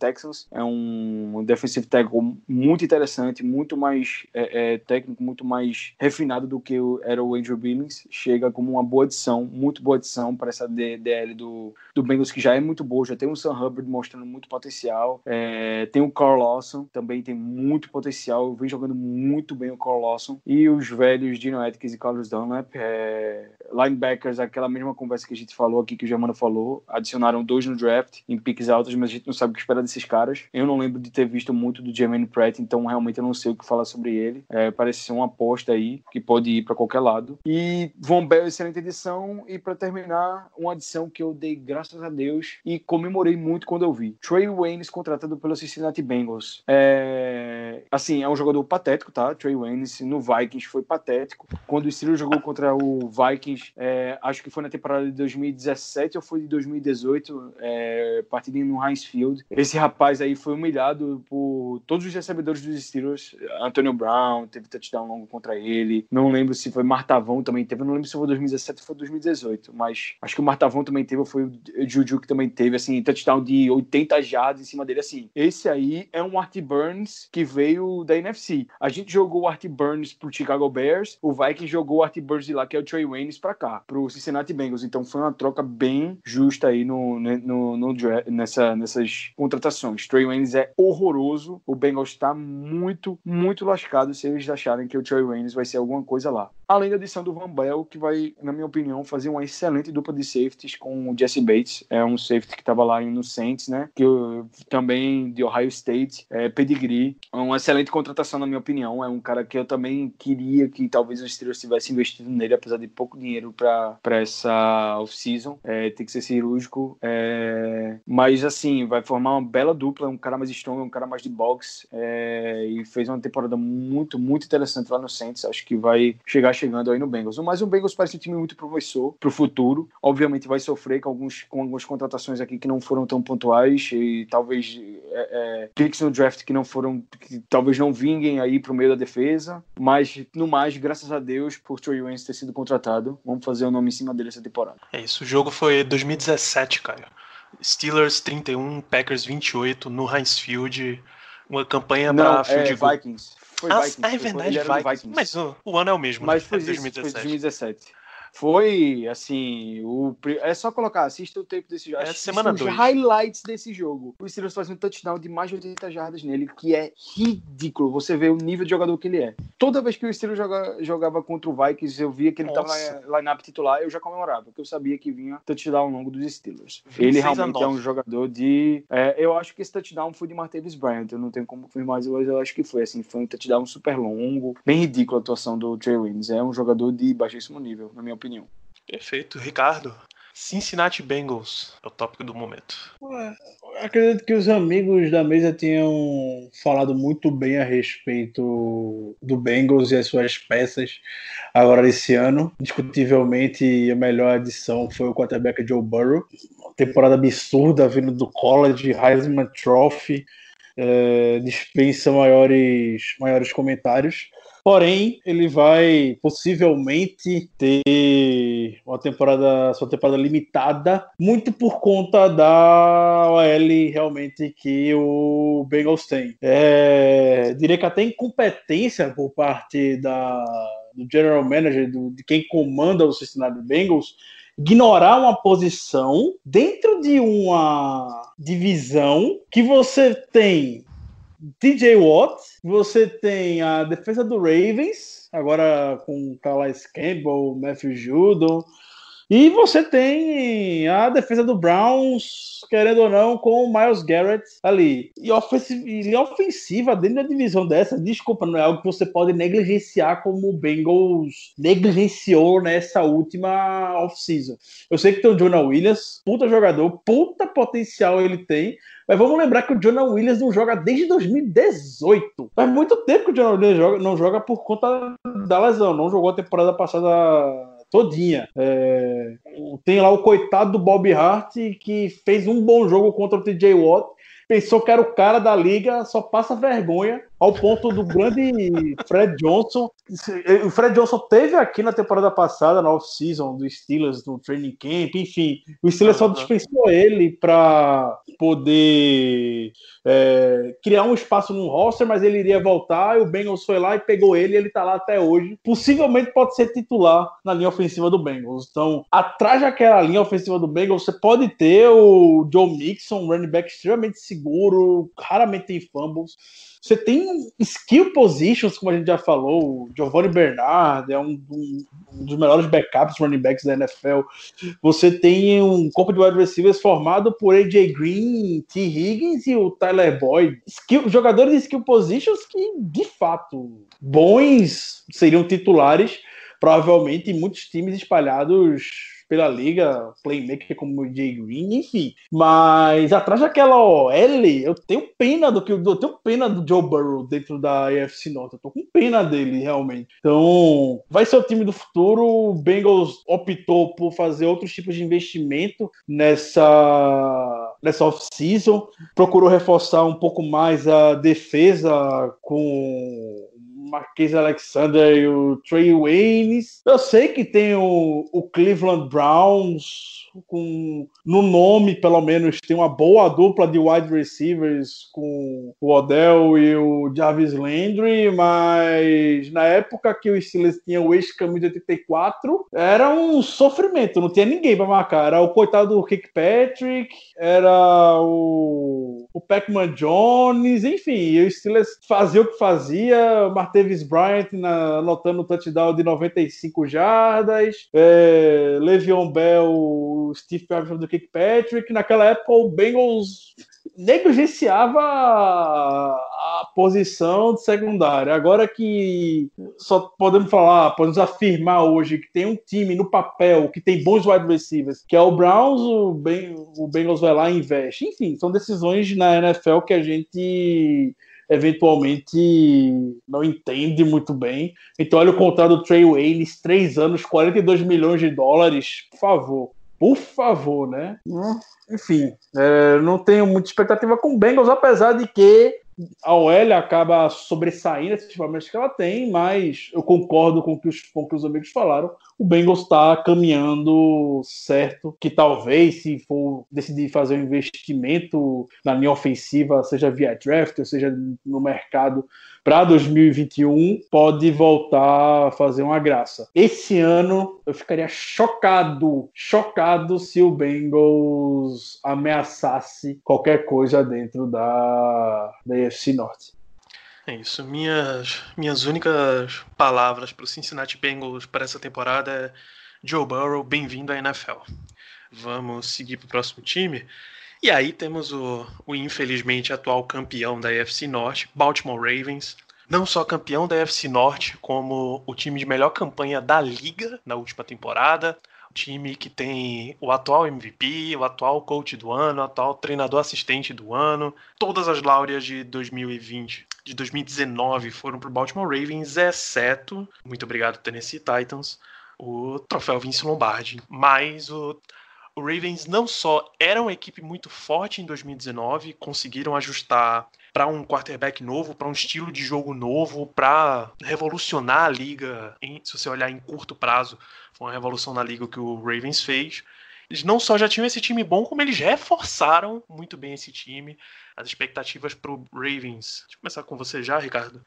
é um defensive tackle muito interessante, muito mais é, é, técnico, muito mais refinado do que era o Andrew Billings. Chega como uma boa adição, muito boa adição para essa D- Do, do Bengals, que já é muito boa, já tem o Sam Hubbard mostrando muito potencial. É, tem o Carl Lawson, também tem muito potencial, vem jogando muito bem o Carl Lawson. E os velhos Dino Atkins e Carlos Dunlap, é, linebackers, aquela mesma conversa que a gente falou aqui, que o Germano falou, adicionaram dois no draft, em piques altas, mas a gente não sabe o que esperar desses caras. Eu não lembro de ter visto muito do Jermaine Pratt, então realmente eu não sei o que falar sobre ele. É, parece ser uma aposta aí, que pode ir para qualquer lado. E Von Bell, excelente edição. E para terminar, uma adição que eu dei graças a Deus e comemorei muito quando eu vi. Trey Waynes contratado pelo Cincinnati Bengals. É, assim, é um jogador patético, tá? Trey Waynes no Vikings foi patético. Quando o Steelers jogou contra o Vikings, é, acho que foi na temporada de 2017 ou foi de 2018, é, partida no Heinz Field. Esse rapaz aí foi humilhado por todos os recebedores dos Steelers. Antonio Brown teve touchdown longo contra ele. Não lembro se foi Martavão também teve. Não lembro se foi 2017 ou foi 2018. Mas acho que o Martavão também teve, foi o Juju que também teve, assim, touchdown de 80 jardas em cima dele. Assim, esse aí é um Art Burns que veio da NFC. A gente jogou o Art Burns pro Chicago Bears, o Vikings jogou o Art Burns de lá, que é o Trey Waynes, pra cá, pro Cincinnati Bengals. Então foi uma troca bem justa aí no, né, no, no nessa, nessas contratações. Trey Waynes é horroroso. O Bengals tá muito, muito lascado se eles acharem que o Trey Waynes vai ser alguma coisa lá. Além da adição do Van Bell, que vai, na minha opinião, fazer uma excelente dupla de safeties com o Jesse Bates. É um safety que estava lá no Saints, né? Que eu- também de Ohio State, é, pedigree. É uma excelente contratação, na minha opinião. É um cara que eu também queria que talvez os Steelers tivessem investido nele, apesar de pouco dinheiro para essa off-season. É, tem que ser cirúrgico. É, mas, assim, vai formar uma bela dupla. Um cara mais strong, um cara mais de boxe. É, e fez uma temporada muito, muito interessante lá no Saints. Acho que vai chegar chegando aí no Bengals. Mas o Bengals parece um time muito promissor pro futuro. Obviamente vai sofrer com, alguns, com algumas contratações aqui que não foram tão pontuais e talvez é, é, picks no draft que não foram, que talvez não vinguem aí pro meio da defesa. Mas no mais, graças a Deus por Trey Waynes ter sido contratado, vamos fazer o nome em cima dele essa temporada. É isso, o jogo foi 2017, Caio. Steelers 31, Packers 28 no Heinz Field. Uma campanha para é, field goal. Vikings. Foi Ah, Vikings. é verdade, no Vikings. Mas o, o ano é o mesmo, Mas né? foi É isso, foi 2017. 2017. Foi, assim, o, é só colocar, assista o tempo desse jogo. É, semana os dois. highlights desse jogo. O Steelers faz um touchdown de mais de 80 jardas nele, que é ridículo. Você vê o nível de jogador que ele é. Toda vez que o Steelers joga- jogava contra o Vikings, eu via que ele Nossa. tava na line-up titular, eu já comemorava, porque eu sabia que vinha touchdown ao longo dos Steelers. 26 Ele realmente é 9. um jogador de... é, eu acho que esse touchdown foi de Martavis Bryant, eu não tenho como confirmar, mas eu acho que foi, assim, foi um touchdown super longo, bem ridículo a atuação do Trey Waynes. É um jogador de baixíssimo nível, na minha opinião. Perfeito, Ricardo. Cincinnati Bengals é o tópico do momento. Acredito que os amigos da mesa tenham falado muito bem a respeito do Bengals e as suas peças agora esse ano. Discutivelmente, a melhor adição foi o quarterback Joe Burrow. Uma temporada absurda vindo do college, Heisman Trophy, eh, dispensa maiores, maiores comentários. Porém, ele vai possivelmente ter uma temporada, sua temporada limitada, muito por conta da OL realmente que o Bengals tem. É, diria que até incompetência por parte da, do general manager, do, de quem comanda o Cincinnati Bengals, ignorar uma posição dentro de uma divisão que você tem TJ Watt, você tem a defesa do Ravens, agora com Calais Campbell, Matthew Judon, E você tem a defesa do Browns, querendo ou não, com o Miles Garrett ali. E ofensiva, e ofensiva dentro da divisão dessa, desculpa, não é algo que você pode negligenciar como o Bengals negligenciou nessa última off-season. Eu sei que tem o Jonah Williams, puta jogador, puta potencial ele tem, mas vamos lembrar que o Jonah Williams não joga desde 2018. Faz muito tempo que o Jonah Williams não joga por conta da lesão. Não jogou a temporada passada todinha. É, tem lá o coitado do Bob Hart que fez um bom jogo contra o TJ Watt. Pensou que era o cara da liga, só passa vergonha ao ponto do grande Fred Johnson. O Fred Johnson teve aqui na temporada passada, na off-season do Steelers, no training camp, enfim. O Steelers só dispensou ele para poder é, criar um espaço no roster, mas ele iria voltar. E o Bengals foi lá e pegou ele, e ele tá lá até hoje. Possivelmente pode ser titular na linha ofensiva do Bengals. Então, atrás daquela linha ofensiva do Bengals, você pode ter o Joe Mixon, um running back extremamente seguro, raramente tem fumbles. Você tem skill positions, como a gente já falou, o Giovanni Bernard é um, um, um, dos melhores backups running backs da NFL. Você tem um corpo de wide receivers formado por AJ Green, T. Higgins e o Tyler Boyd. Skill, jogadores de skill positions que, de fato, bons seriam titulares, provavelmente em muitos times espalhados pela liga, playmaker como o Jay Green, enfim. Mas atrás daquela OL, eu tenho pena do que eu tenho pena do Joe Burrow dentro da AFC Norte. Eu tô com pena dele, realmente. Então, vai ser o time do futuro. O Bengals optou por fazer outros tipos de investimento nessa nessa off-season. Procurou reforçar um pouco mais a defesa com Marquês Alexander e o Trey Waynes. Eu sei que tem o, o Cleveland Browns, com no nome, pelo menos, tem uma boa dupla de wide receivers com o Odell e o Jarvis Landry, mas na época que o Steelers tinha o ex-caminho de 84, era um sofrimento, não tinha ninguém para marcar. Era o coitado do Kirkpatrick, era o, o Pac-Man Jones, enfim, o Steelers fazia o que fazia, Martavis Bryant na, anotando o touchdown de 95 jardas, é, Le'Veon Bell Steve Pevson do Kirkpatrick. Naquela época, o Bengals negligenciava a posição de secundária. Agora que só podemos falar, podemos afirmar hoje que tem um time no papel que tem bons wide receivers, que é o Browns, o, ben, o Bengals vai lá e investe. Enfim, são decisões na NFL que a gente eventualmente não entende muito bem. Então, olha o contrato do Trey Waynes, três anos, 42 milhões de dólares, por favor. Por favor, né? Hum, enfim, é, não tenho muita expectativa com o Bengals, apesar de que a OL acaba sobressaindo esses momentos que ela tem, mas eu concordo com o que os, com o que os amigos falaram. O Bengals está caminhando certo, que talvez, se for decidir fazer um investimento na linha ofensiva, seja via draft, ou seja no mercado, para 2021 pode voltar a fazer uma graça. Esse ano eu ficaria chocado, chocado se o Bengals ameaçasse qualquer coisa dentro da, da AFC Norte. É isso. Minhas, minhas únicas palavras para o Cincinnati Bengals para essa temporada é Joe Burrow, bem-vindo à NFL. Vamos seguir para o próximo time. E aí temos o, o infelizmente atual campeão da AFC Norte, Baltimore Ravens. Não só campeão da AFC Norte, como o time de melhor campanha da liga na última temporada. O time que tem o atual MVP, o atual coach do ano, o atual treinador assistente do ano. Todas as laureas de 2020, de 2019 foram para o Baltimore Ravens, exceto, muito obrigado Tennessee Titans, o troféu Vince Lombardi. Mas o o Ravens não só era uma equipe muito forte em 2019, conseguiram ajustar para um quarterback novo, para um estilo de jogo novo, para revolucionar a liga. Em, se você olhar em curto prazo, foi uma revolução na liga que o Ravens fez. Eles não só já tinham esse time bom, como eles reforçaram muito bem esse time. As expectativas para o Ravens. Deixa eu começar com você já, Ricardo.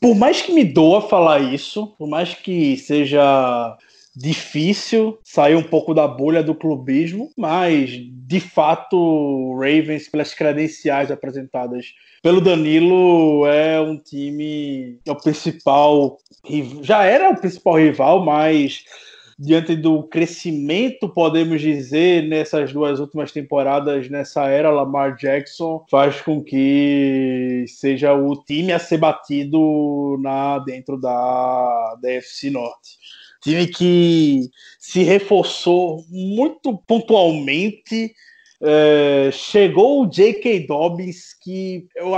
Por mais que me doa falar isso, por mais que seja difícil sair um pouco da bolha do clubismo, mas de fato Ravens, pelas credenciais apresentadas pelo Danilo, é um time, é o principal, já era o principal rival, mas diante do crescimento, podemos dizer, nessas duas últimas temporadas, nessa era Lamar Jackson, faz com que seja o time a ser batido na dentro da, da FC Norte. Time que se reforçou muito pontualmente é, chegou o J.K. Dobbins, que eu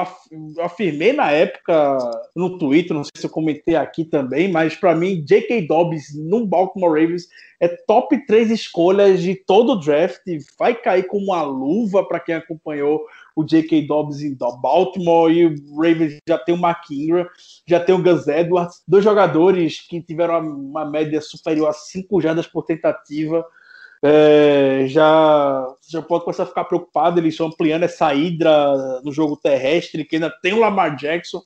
afirmei na época no Twitter, não sei se eu comentei aqui também, mas para mim, J.K. Dobbins no Baltimore Ravens é top 3 escolhas de todo o draft, vai cair como uma luva para quem acompanhou o J.K. Dobbins em Baltimore e o Ravens já tem o Mark Ingram, já tem o Gus Edwards, dois jogadores que tiveram uma média superior a 5 jardas por tentativa é, já, já pode começar a ficar preocupado. Eles estão ampliando essa hidra no jogo terrestre, que ainda tem o Lamar Jackson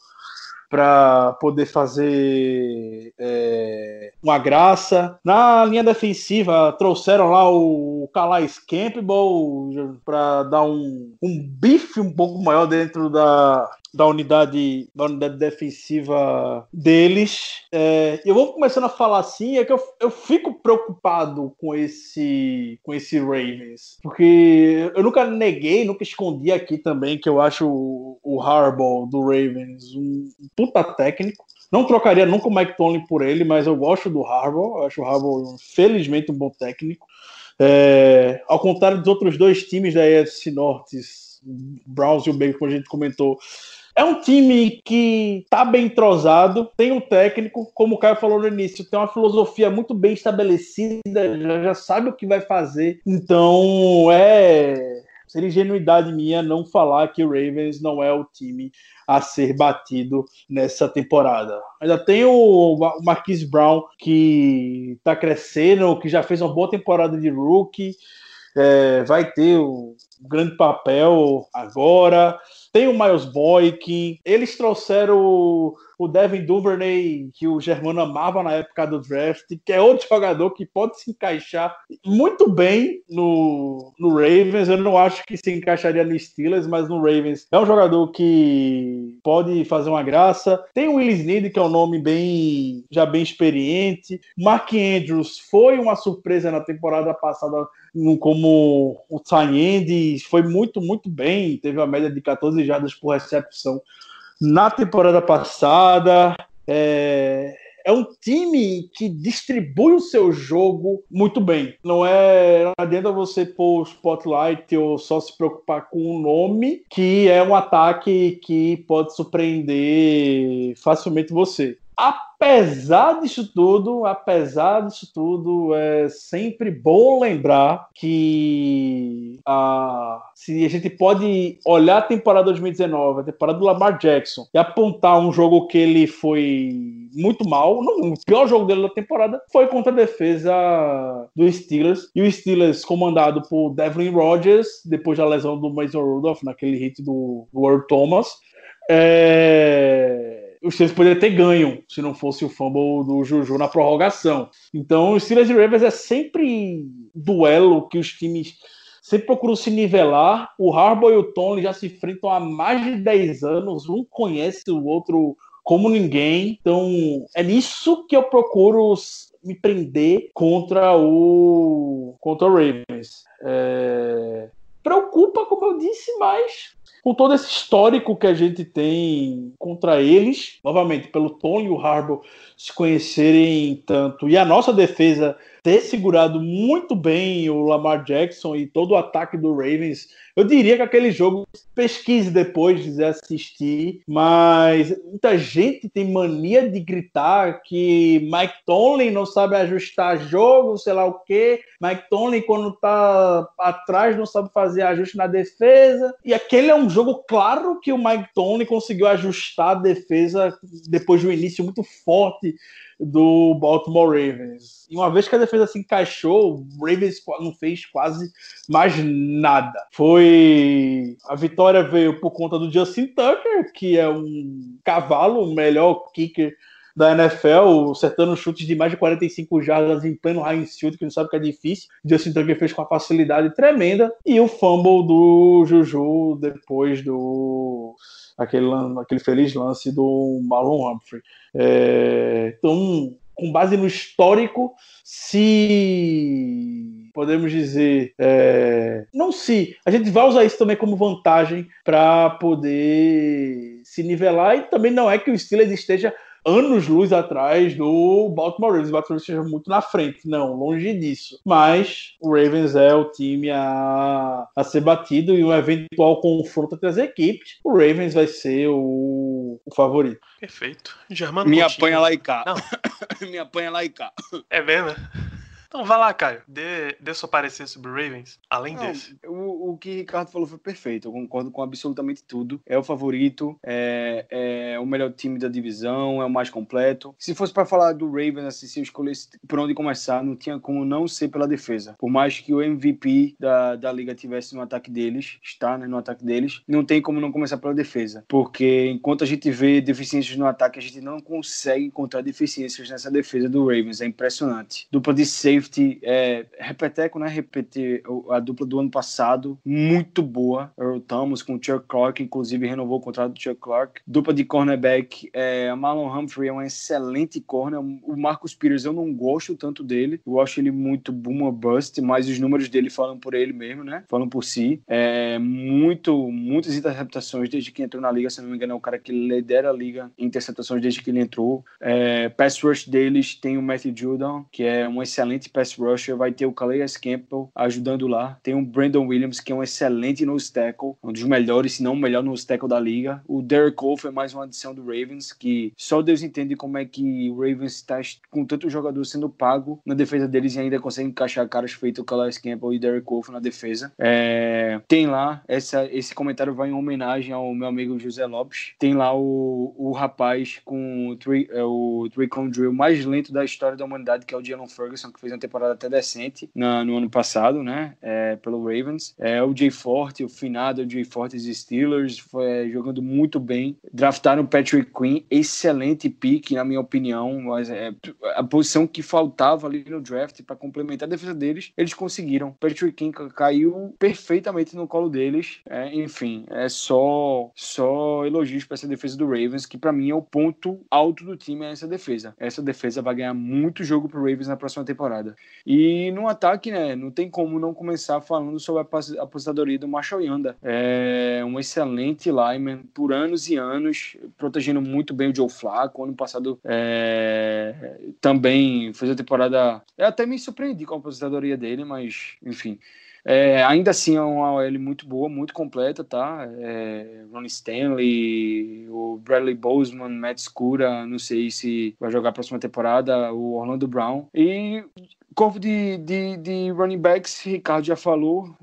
para poder fazer é, uma graça. Na linha defensiva, trouxeram lá o Calais Campbell para dar um, um bife um pouco maior dentro da, da unidade, da unidade defensiva deles. É, eu vou começando a falar assim, é que eu, eu fico preocupado com esse, com esse Ravens, porque eu nunca neguei, nunca escondi aqui também que eu acho o, o Harbaugh do Ravens um puta técnico. Não trocaria nunca o Mike Tomlin por ele, mas eu gosto do Harbaugh. Eu acho o Harbaugh, felizmente, um bom técnico. É, ao contrário dos outros dois times da AFC Norte, Browns e o Bacon, como a gente comentou, é um time que tá bem entrosado, tem um técnico, como o Caio falou no início, tem uma filosofia muito bem estabelecida, já, já sabe o que vai fazer. Então, é seria ingenuidade minha não falar que o Ravens não é o time a ser batido nessa temporada. Ainda tem o Marquise Brown que está crescendo, que já fez uma boa temporada de rookie, é, vai ter o grande papel agora. Tem o Miles Boykin. Eles trouxeram o, Devin Duvernay, que o Germano amava na época do draft, que é outro *laughs* jogador que pode se encaixar muito bem no, no Ravens. Eu não acho que se encaixaria no Steelers, mas no Ravens é um jogador que pode fazer uma graça. Tem o Willis Need, que é um nome bem já bem experiente. Mark Andrews foi uma surpresa na temporada passada como o Foi muito, muito bem, teve uma média de 14 jardas por recepção na temporada passada. É, é um time que distribui o seu jogo muito bem. Não é não adianta você pôr o spotlight ou só se preocupar com o nome, que é um ataque que pode surpreender facilmente você. Apesar disso tudo, apesar disso tudo, é sempre bom lembrar que a, se a gente pode olhar a temporada 2019, a temporada do Lamar Jackson, e apontar um jogo que ele foi muito mal, não, o pior jogo dele da temporada foi contra a defesa do Steelers, e o Steelers comandado por Devlin Rodgers, depois da lesão do Mason Rudolph, naquele hit do World Thomas. É os Steelers poderiam ter ganho se não fosse o fumble do Juju na prorrogação. Então, os Steelers e Ravens é sempre duelo que os times sempre procuram se nivelar. O Harbaugh e o Tony já se enfrentam há mais de 10 anos, um conhece o outro como ninguém. Então, é nisso que eu procuro me prender contra o contra o Ravens. É... Preocupa, como eu disse, mas com todo esse histórico que a gente tem contra eles, novamente, pelo Tom e o Harbour se conhecerem tanto, e a nossa defesa ter segurado muito bem o Lamar Jackson e todo o ataque do Ravens. Eu diria que aquele jogo, pesquise depois de assistir, mas muita gente tem mania de gritar que Mike Tomlin não sabe ajustar jogo, sei lá o quê. Mike Tomlin, quando tá atrás, não sabe fazer ajuste na defesa. E aquele é um jogo claro que o Mike Tomlin conseguiu ajustar a defesa depois de um início muito forte do Baltimore Ravens. E uma vez que a defesa se encaixou, o Ravens não fez quase mais nada. Foi a vitória veio por conta do Justin Tucker, que é um cavalo, o melhor kicker da NFL, acertando chutes de mais de 45 jardas em pleno high field, que não sabe que é difícil. Justin Tucker fez com uma facilidade tremenda. E o fumble do Juju depois do aquele, aquele feliz lance do Marlon Humphrey. É, então, com base no histórico, se podemos dizer, é, não se, a gente vai usar isso também como vantagem para poder se nivelar e também não é que o Steelers esteja anos-luz atrás do Baltimore Ravens. O Baltimore esteja muito na frente. Não, longe disso. Mas o Ravens é o time a, a ser batido e um eventual confronto entre as equipes. O Ravens vai ser o, o favorito. Perfeito. Germano Me Coutinho. apanha lá e cá. Não. *laughs* Me apanha lá e cá. É mesmo? Então vai lá, Caio. Dê, dê seu parecer sobre o Ravens, além Não, desse. o, o que o Ricardo falou foi perfeito. Eu concordo com absolutamente tudo. É o favorito, é, é o melhor time da divisão, é o mais completo. Se fosse para falar do Ravens, assim, se eu escolhesse por onde começar, não tinha como não ser pela defesa. Por mais que o MVP da, da liga tivesse no ataque deles, está né, no ataque deles, não tem como não começar pela defesa. Porque enquanto a gente vê deficiências no ataque, a gente não consegue encontrar deficiências nessa defesa do Ravens. É impressionante. Dupla de safety, é, repeteco, né? Repetir a dupla do ano passado, muito boa. Earl Thomas com o Chuck Clark, inclusive renovou o contrato do Chuck Clark. Dupla de cornerback, é, Marlon Humphrey é um excelente corner. O Marcus Peters eu não gosto tanto dele. Eu acho ele muito boomer bust, mas os números dele falam por ele mesmo, né? Falam por si. É, muito, muitas interceptações desde que entrou na liga. Se não me engano, é o cara que lidera a liga em interceptações desde que ele entrou. É, pass rush deles tem o Matthew Judon, que é um excelente pass rusher. Vai ter o Calais Campbell ajudando lá. Tem o Brandon Williams, que é um excelente nose tackle, um dos melhores, se não o melhor nose tackle da liga. O Derek Cole foi mais uma adição do Ravens, que só Deus entende como é que o Ravens está com tanto jogador sendo pago na defesa deles e ainda consegue encaixar caras feitos o Calais Campbell e Derek Cole na defesa. É, tem lá, essa, esse comentário vai em homenagem ao meu amigo José Lopes. Tem lá o, o rapaz com o, three, é, o three cone drill mais lento da história da humanidade, que é o Jalen Ferguson, que fez uma temporada até decente na, no ano passado, né? É, pelo Ravens. É, o Jay Forte, o finado Jay Forte dos Steelers, foi é, jogando muito bem. Draftaram o Patrick Quinn, excelente pick, na minha opinião, mas é, a posição que faltava ali no draft para complementar a defesa deles, eles conseguiram. Patrick Quinn ca- caiu perfeitamente no colo deles. É, enfim, é só só elogios para essa defesa do Ravens, que para mim é o ponto alto do time, é essa defesa. Essa defesa vai ganhar muito jogo pro Ravens na próxima temporada. E no ataque, né, não tem como não começar falando sobre a aposentadoria do Marshall Yanda. É um excelente lineman por anos e anos, protegendo muito bem o Joe Flacco. Ano passado é, também fez a temporada. Eu até me surpreendi com a aposentadoria dele, mas enfim. É, ainda assim é uma OL muito boa, muito completa, tá? É, Ronnie Stanley, o Bradley Bozeman, Matt Scura, não sei se vai jogar a próxima temporada, o Orlando Brown. E corpo de, de, de running backs, Ricardo já falou,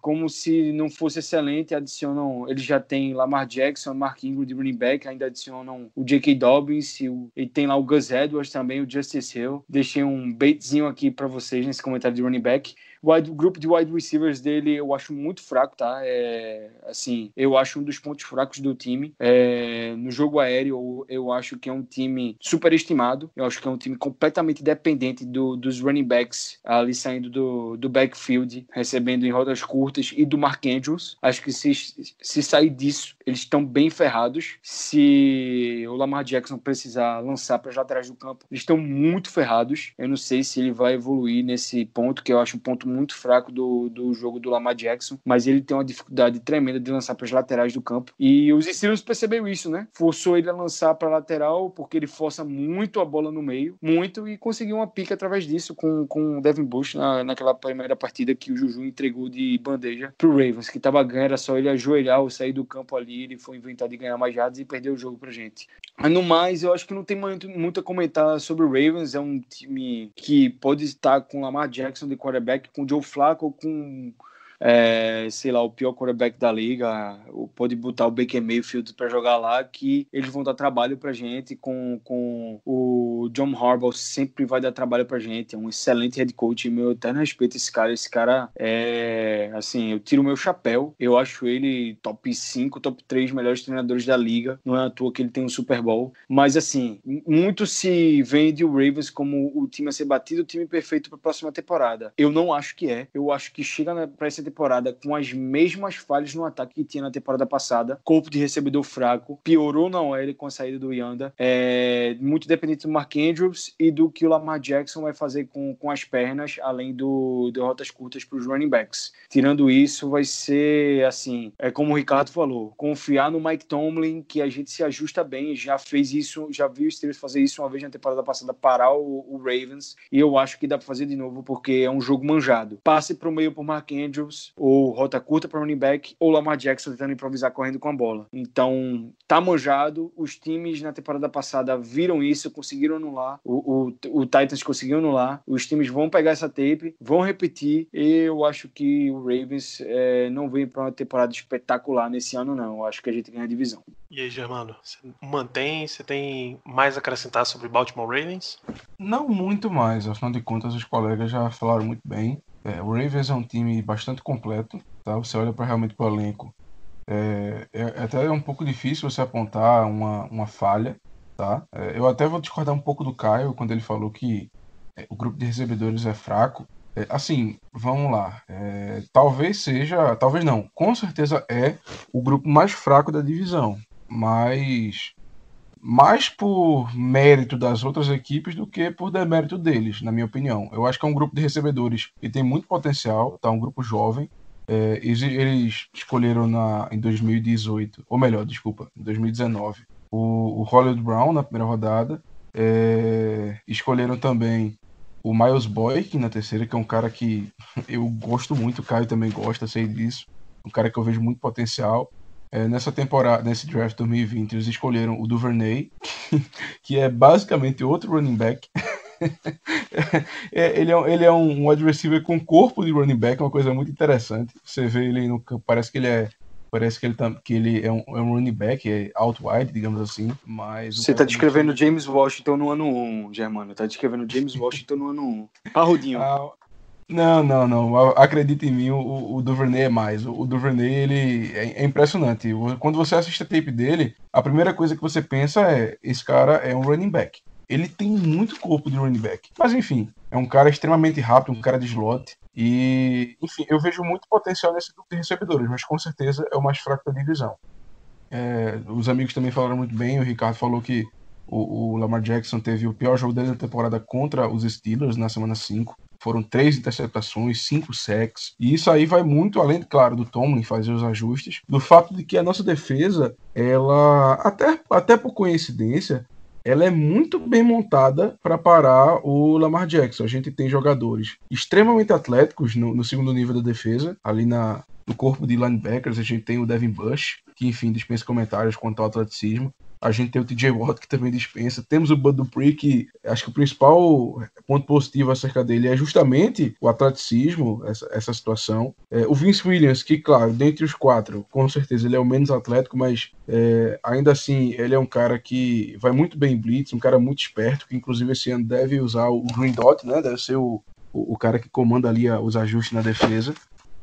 como se não fosse excelente, adicionam, eles já têm Lamar Jackson, Mark Ingram de running back, ainda adicionam o J.K. Dobbins, e, o, e tem lá o Gus Edwards também, o Justice Hill. Deixei um baitzinho aqui para vocês nesse comentário de running back. Wide- o grupo de wide receivers dele eu acho muito fraco, tá? É, assim, eu acho um dos pontos fracos do time. É, no jogo aéreo, eu, acho que é um time superestimado. Eu acho que é um time completamente dependente do- dos running backs ali saindo do, do backfield, recebendo em rodas curtas e do Mark Andrews. Acho que se, se sair disso, eles estão bem ferrados. Se o Lamar Jackson precisar lançar para as laterais do campo, eles estão muito ferrados. Eu não sei se ele vai evoluir nesse ponto, que eu acho um ponto muito fraco do, do jogo do Lamar Jackson, mas ele tem uma dificuldade tremenda de lançar para as laterais do campo. E os Steelers perceberam isso, né? Forçou ele a lançar para lateral, porque ele força muito a bola no meio, muito, e conseguiu uma pica através disso com, com o Devin Bush na, naquela primeira partida que o Juju entregou de bandeja pro Ravens, que tava ganhando, era só ele ajoelhar ou sair do campo ali, ele foi inventar de ganhar mais jardas e perdeu o jogo pra gente. No mais, eu acho que não tem muito, muito a comentar sobre o Ravens. É um time que pode estar com Lamar Jackson de quarterback, com Joe Flacco, com é, sei lá, o pior quarterback da liga, ou pode botar o Baker Mayfield para jogar lá, que eles vão dar trabalho pra gente, com, com o John Harbaugh sempre vai dar trabalho pra gente, é um excelente head coach, meu eterno respeito a esse cara, esse cara é, assim, eu tiro meu chapéu, eu acho ele top 5, top 3 melhores treinadores da liga, não é à toa que ele tem um Super Bowl, mas assim, muito se vende o Ravens como o time a ser batido, o time perfeito para a próxima temporada. Eu não acho que é, eu acho que chega para essa temporada com as mesmas falhas no ataque que tinha na temporada passada. Corpo de recebedor fraco, piorou na OL com a saída do Yanda. É, muito dependente do Mark Andrews e do que o Lamar Jackson vai fazer com, com as pernas, além do, de rotas curtas para os running backs. Tirando isso, vai ser assim, é como o Ricardo falou, confiar no Mike Tomlin, que a gente se ajusta bem, já fez isso, já viu o Steelers fazer isso uma vez na temporada passada, parar o, o Ravens, e eu acho que dá para fazer de novo, porque é um jogo manjado. Passe para o meio por Mark Andrews, ou rota curta para running back, ou Lamar Jackson tentando improvisar correndo com a bola. Então, tá manjado, os times na temporada passada viram isso, conseguiram anular, o, o, o Titans conseguiu anular, os times vão pegar essa tape, vão repetir, e eu acho que o Ravens é, não vem para uma temporada espetacular nesse ano, não. Eu acho que a gente ganha a divisão. E aí, Germano, você mantém, você tem mais a acrescentar sobre Baltimore Ravens? Não muito mais, afinal de contas os colegas já falaram muito bem. É, o Ravens é um time bastante completo, tá? Você olha para realmente para o elenco, é, é, até um pouco difícil você apontar uma, uma falha, tá? É, eu até vou discordar um pouco do Caio quando ele falou que é, o grupo de recebedores é fraco. É, assim, vamos lá. É, talvez seja, talvez não, com certeza é o grupo mais fraco da divisão, mas mais por mérito das outras equipes do que por demérito deles, na minha opinião. Eu acho que é um grupo de recebedores que tem muito potencial, tá? Um grupo jovem. É, eles, escolheram na, em 2018, ou melhor, desculpa, em 2019, o, o Hollywood Brown na primeira rodada. É, escolheram também o Miles Boyk na terceira, que é um cara que *laughs* eu gosto muito, o Caio também gosta, sei disso. Um cara que eu vejo muito potencial. É, nessa temporada, nesse draft 2020, eles escolheram o Duvernay, *laughs* que é basicamente outro running back. *laughs* é, ele é, ele é um wide receiver com corpo de running back, uma coisa muito interessante. Você vê ele no campo, parece que ele é parece que ele, tá, que ele é, um, é um running back, é out wide, digamos assim, mas... Você tá descrevendo James Washington no ano 1, Germano, tá descrevendo James Washington no ano 1. Parrudinho. Ah, não, não, não. Acredita em mim, o, o Duvernay é mais. O, o Duvernay, ele é, é, impressionante. Quando você assiste a tape dele, a primeira coisa que você pensa é: esse cara é um running back. Ele tem muito corpo de running back. Mas enfim, é um cara extremamente rápido, um cara de slot. E, enfim, eu vejo muito potencial nesse grupo de recebedores, mas com certeza é o mais fraco da divisão. É, os amigos também falaram muito bem. O Ricardo falou que o, Lamar Jackson teve o pior jogo dele da temporada contra os Steelers na semana 5 foram três interceptações, cinco sacks. E isso aí vai muito além, claro, do Tomlin fazer os ajustes, do fato de que a nossa defesa, ela, até, até por coincidência, ela é muito bem montada para parar o Lamar Jackson. A gente tem jogadores extremamente atléticos no, no segundo nível da defesa, ali na, no corpo de linebackers. A gente tem o Devin Bush, que enfim dispensa comentários quanto ao atleticismo. A gente tem o TJ Watt, que também dispensa. Temos o Bud Dupree, que acho que o principal ponto positivo acerca dele é justamente o atleticismo, essa, essa situação. É, o Vince Williams, que, claro, dentre os quatro, com certeza ele é o menos atlético, mas é, ainda assim ele é um cara que vai muito bem em blitz, um cara muito esperto, que inclusive esse ano deve usar o Green Dot, né? Deve ser o, o, o cara que comanda ali os ajustes na defesa.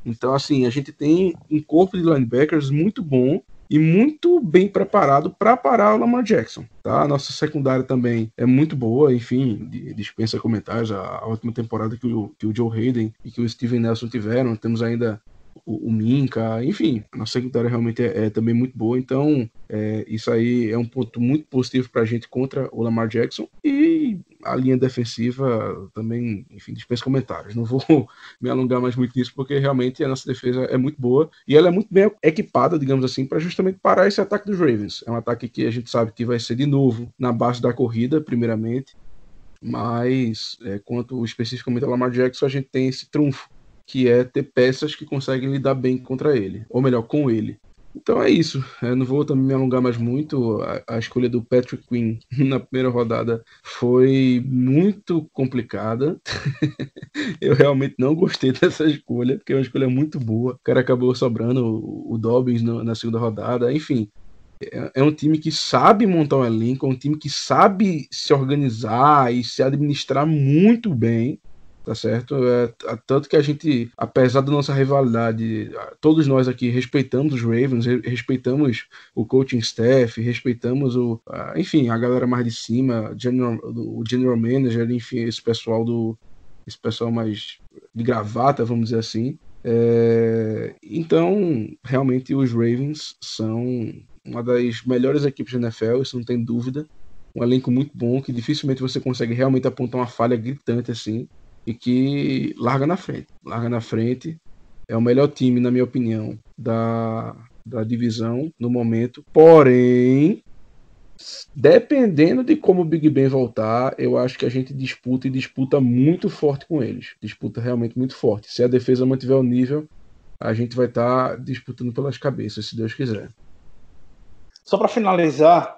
Então, assim, a gente tem um corpo de linebackers muito bom e muito bem preparado para parar o Lamar Jackson. Tá? A nossa secundária também é muito boa, enfim, dispensa comentários. A, a última temporada que o, que o Joe Hayden e que o Steven Nelson tiveram, temos ainda o, o Minka, enfim, a nossa secundária realmente é, é também muito boa, então é, isso aí é um ponto muito positivo para a gente contra o Lamar Jackson e a linha defensiva também, enfim, dispensa comentários. Não vou *laughs* me alongar mais muito nisso, porque realmente a nossa defesa é muito boa e ela é muito bem equipada, digamos assim, para justamente parar esse ataque dos Ravens. É um ataque que a gente sabe que vai ser de novo na base da corrida, primeiramente, mas é, quanto especificamente ao Lamar Jackson, a gente tem esse trunfo, que é ter peças que conseguem lidar bem contra ele, ou melhor, com ele. Então é isso. Eu não vou também me alongar mais muito. A, a, escolha do Patrick Quinn *laughs* na primeira rodada foi muito complicada. *laughs* eu realmente não gostei *laughs* dessa escolha, porque é uma escolha muito boa. O cara acabou sobrando o, o Dobbins no, na segunda rodada. Enfim, é, é um time que sabe montar um elenco, é um time que sabe se organizar e se administrar muito bem tá certo? É, tanto que a gente, apesar da nossa rivalidade, todos nós aqui respeitamos os Ravens, respeitamos o coaching staff, respeitamos o, enfim, a galera mais de cima, general, o general manager, enfim, esse pessoal do, esse pessoal mais de gravata, vamos dizer assim. É, então, realmente, os Ravens são uma das melhores equipes da NFL, isso não tem dúvida. um elenco muito bom, que dificilmente você consegue realmente apontar uma falha gritante assim, e que larga na frente. Larga na frente. É o melhor time, na minha opinião, da, da divisão no momento. Porém, dependendo de como o Big Ben voltar, eu acho que a gente disputa e disputa muito forte com eles. Disputa realmente muito forte. Se a defesa mantiver o nível, a gente vai estar tá disputando pelas cabeças, se Deus quiser. Só para finalizar,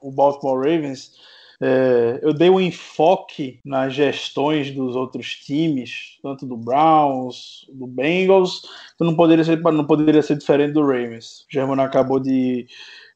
o Baltimore Ravens, é, eu dei um enfoque nas gestões dos outros times, tanto do Browns, do Bengals, não poderia ser, não poderia ser diferente do Ravens. O Germano acabou de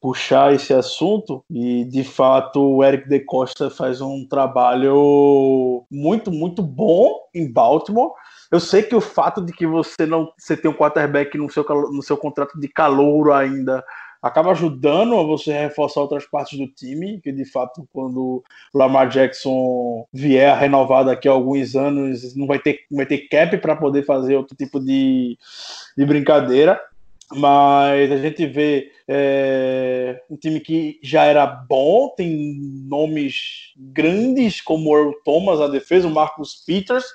puxar esse assunto e de fato o Eric De Costa faz um trabalho muito muito bom em Baltimore. Eu sei que o fato de que você não você tem um quarterback no seu no seu contrato de calouro ainda acaba ajudando a você reforçar outras partes do time, que de fato, quando o Lamar Jackson vier renovado daqui a alguns anos, não vai ter, vai ter cap para poder fazer outro tipo de, de brincadeira. Mas a gente vê é, um time que já era bom, tem nomes grandes como o Earl Thomas, a defesa, o Marcus Peters,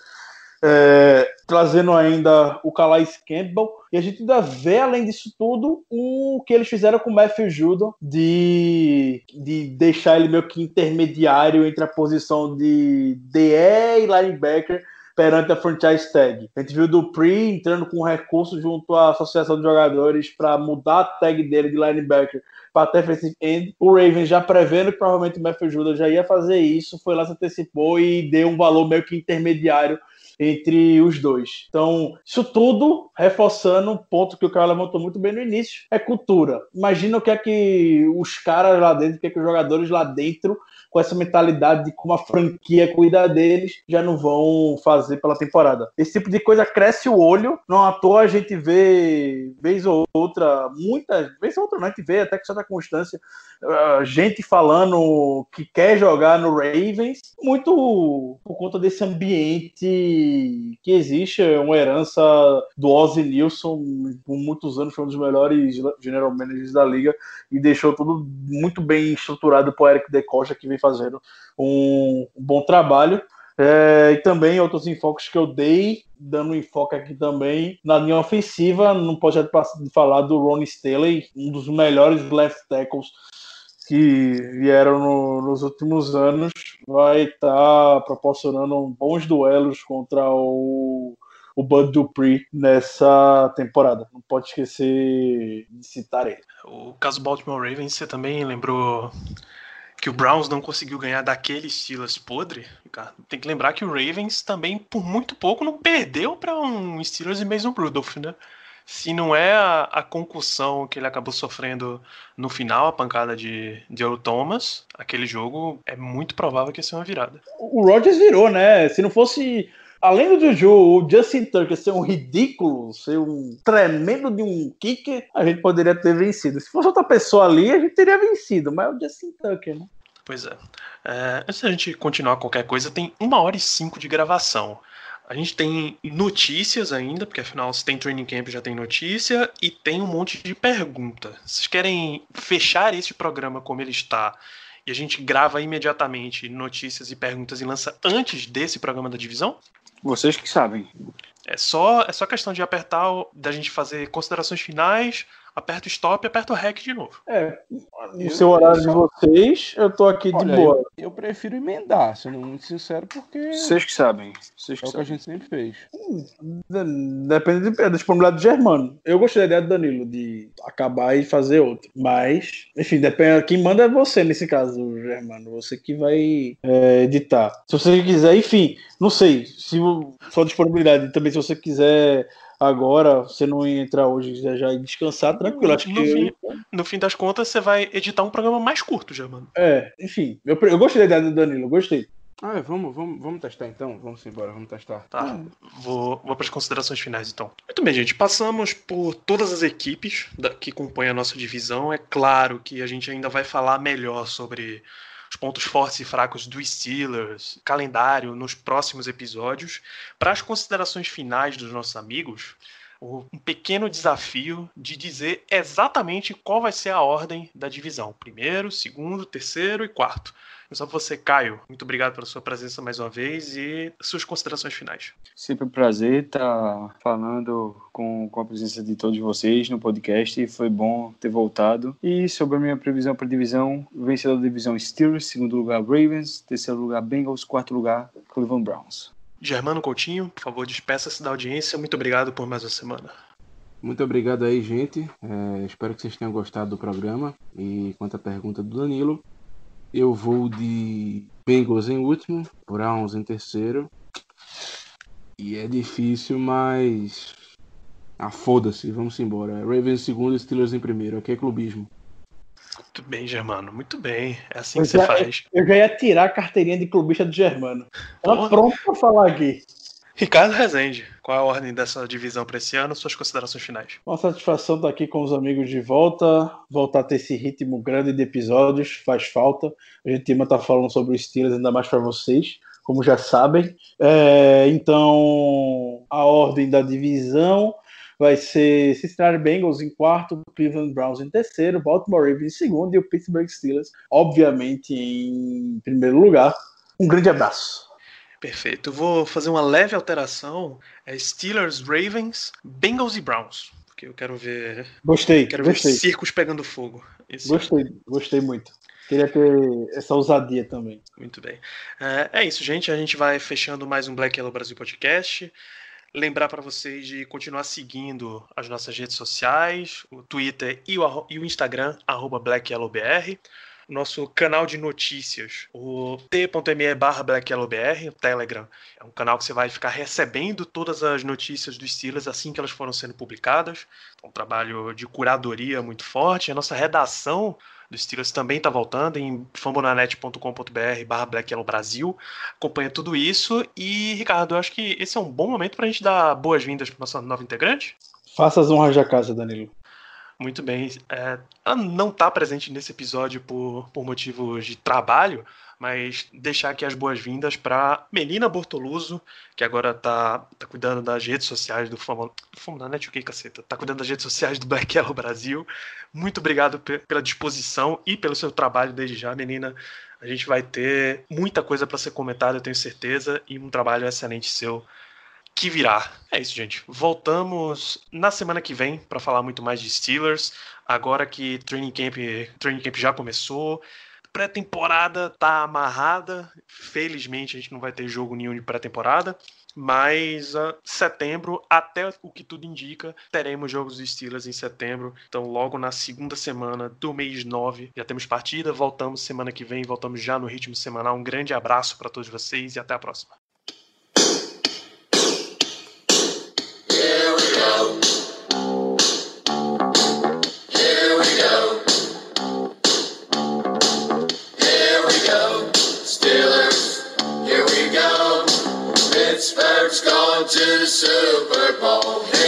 é, trazendo ainda o Calais Campbell, e a gente ainda vê, além disso tudo, o que eles fizeram com o Matthew Judon, de, de deixar ele meio que intermediário entre a posição de DE e linebacker perante a franchise tag. A gente viu o Dupree entrando com recurso junto à associação de jogadores para mudar a tag dele de linebacker para defensive end. O Ravens já prevendo que provavelmente o Matthew Judon já ia fazer isso, foi lá, se antecipou e deu um valor meio que intermediário entre os dois. Então, isso tudo reforçando um ponto que o cara levantou muito bem no início, é cultura. Imagina o que é que os caras lá dentro, o que é que os jogadores lá dentro com essa mentalidade de como a franquia cuida deles, já não vão fazer pela temporada. Esse tipo de coisa cresce o olho, não à toa a gente vê, vez ou outra, muitas vezes ou outra, não, a gente vê até que certa constância, uh, gente falando que quer jogar no Ravens, muito por conta desse ambiente que existe, é uma herança do Ozzy Nilson, por muitos anos foi um dos melhores general managers da liga e deixou tudo muito bem estruturado para o Eric DeCosta, que vem fazendo um, bom trabalho. É, e também outros enfoques que eu dei, dando enfoque aqui também na linha ofensiva, não pode de falar do Ronnie Staley, um dos melhores left tackles que vieram no, nos últimos anos, vai estar tá proporcionando bons duelos contra o, o Bud Dupree nessa temporada. Não pode esquecer de citar ele. O caso Baltimore Ravens, você também lembrou que o Browns não conseguiu ganhar daquele Steelers podre, tem que lembrar que o Ravens também, por muito pouco, não perdeu para um Steelers e Mason Rudolph, né? Se não é a, a, concussão que ele acabou sofrendo no final, a pancada de, de Earl Thomas, aquele jogo é muito provável que ia ser uma virada. O Rodgers virou, né? Se não fosse além do Juju, o Justin Tucker ser um ridículo, ser um tremendo de um kicker, a gente poderia ter vencido. Se fosse outra pessoa ali, a gente teria vencido, mas é o Justin Tucker, né? Pois é. é. Antes da gente continuar qualquer coisa, tem uma hora e cinco de gravação. A gente tem notícias ainda, porque afinal, se tem training camp já tem notícia, e tem um monte de pergunta. Vocês querem fechar esse programa como ele está e a gente grava imediatamente notícias e perguntas e lança antes desse programa da divisão? Vocês que sabem. É só, é só questão de apertar, da gente fazer considerações finais, aperta o stop e aperta o REC de novo. É, no seu horário de vocês, eu tô aqui Olha, de boa. Eu, eu, prefiro emendar, sendo muito sincero, porque. Vocês que sabem. Vocês que é o que a gente sempre fez. Hum, depende da disponibilidade do Germano. Eu gostei da ideia do Danilo, de acabar e fazer outro. Mas, enfim, depende. Quem manda é você nesse caso, Germano. Você que vai é, editar. Se você quiser, enfim, não sei. Se sua disponibilidade também, se você quiser agora, você não entrar hoje já, já descansar, tranquilo. Acho no, que... fim, no fim das contas, você vai editar um programa mais curto já, mano. É, enfim. Eu, eu gostei da ideia do Danilo, gostei. Ah, vamos, vamos, vamos testar então? Vamos embora, vamos testar. Tá, vou, vou para as considerações finais então. Muito bem, gente. Passamos por todas as equipes que compõem a nossa divisão. É claro que a gente ainda vai falar melhor sobre os pontos fortes e fracos dos Steelers, calendário nos próximos episódios. Para as considerações finais dos nossos amigos, um pequeno desafio de dizer exatamente qual vai ser a ordem da divisão: primeiro, segundo, terceiro e quarto. Só você, Caio, muito obrigado pela sua presença mais uma vez e suas considerações finais. Sempre um prazer estar falando com, com a presença de todos vocês no podcast. Foi bom ter voltado. E sobre a minha previsão para a divisão, vencedor da divisão Steelers, segundo lugar Ravens, terceiro lugar Bengals, quarto lugar Cleveland Browns. Germano Coutinho, por favor, despeça-se da audiência. Muito obrigado por mais uma semana. Muito obrigado aí, gente. É, espero que vocês tenham gostado do programa. E quanto à pergunta do Danilo, eu vou de Bengals em último, Browns em terceiro. E é difícil, mas. Ah, foda-se, vamos embora. Ravens em segundo, Steelers em primeiro. Aqui é clubismo. Muito bem, Germano, muito bem. É assim Eu que você já- faz. Eu já ia tirar a carteirinha de clubista do Germano. Tava Porra. pronto pra falar aqui. Ricardo Rezende, qual é a ordem dessa divisão para esse ano? Suas considerações finais. Uma satisfação estar aqui com os amigos de volta, voltar a ter esse ritmo grande de episódios, faz falta. A gente tema tá falando sobre os Steelers, ainda mais para vocês, como já sabem. É, então, a ordem da divisão vai ser Cincinnati Bengals em quarto, Cleveland Browns em terceiro, Baltimore Ravens em segundo e o Pittsburgh Steelers, obviamente, em primeiro lugar. Um grande abraço. Perfeito. Eu vou fazer uma leve alteração. É Steelers, Ravens, Bengals e Browns. Porque eu quero ver. Gostei, Quero ver gostei, circos pegando fogo. Esse- gostei, gostei muito. Queria ter essa ousadia também. Muito bem. É, é isso, gente. A gente vai fechando mais um Black Yellow Brasil Podcast. Lembrar para vocês de continuar seguindo as nossas redes sociais, o Twitter e o, e o Instagram, arroba BlackYellowBR. Nosso canal de notícias, o t.me barra BlackYellowBR, o Telegram. É um canal que você vai ficar recebendo todas as notícias dos Steelers assim que elas foram sendo publicadas. É um trabalho de curadoria muito forte. A nossa redação do Steelers também está voltando em fambonanet.com.br barra. Acompanha tudo isso. E, Ricardo, eu acho que esse é um bom momento para a gente dar boas-vindas para nossa nova integrante. Faça as honras da casa, Danilo. Muito bem. É, ela não está presente nesse episódio por, por motivos de trabalho, mas deixar aqui as boas-vindas para Melina Bortoluso, que agora está tá cuidando das redes sociais do Fama, Famonanet, o que, caceta? Está cuidando das redes sociais do Black Yellow Brasil. Muito obrigado pe- pela disposição e pelo seu trabalho desde já, menina. A gente vai ter muita coisa para ser comentada, eu tenho certeza, e um trabalho excelente seu que virá. É isso, gente. Voltamos na semana que vem para falar muito mais de Steelers. Agora que training camp, training camp já começou, pré-temporada tá amarrada. Felizmente a gente não vai ter jogo nenhum de pré-temporada. Mas ah, setembro, até o que tudo indica, teremos jogos dos Steelers em setembro. Então, logo na segunda semana do mês 9, já temos partida. Voltamos semana que vem, voltamos já no ritmo semanal. Um grande abraço para todos vocês e até a próxima. Here we go. Here we go. Steelers, here we go. Pittsburgh's going to the Super Bowl.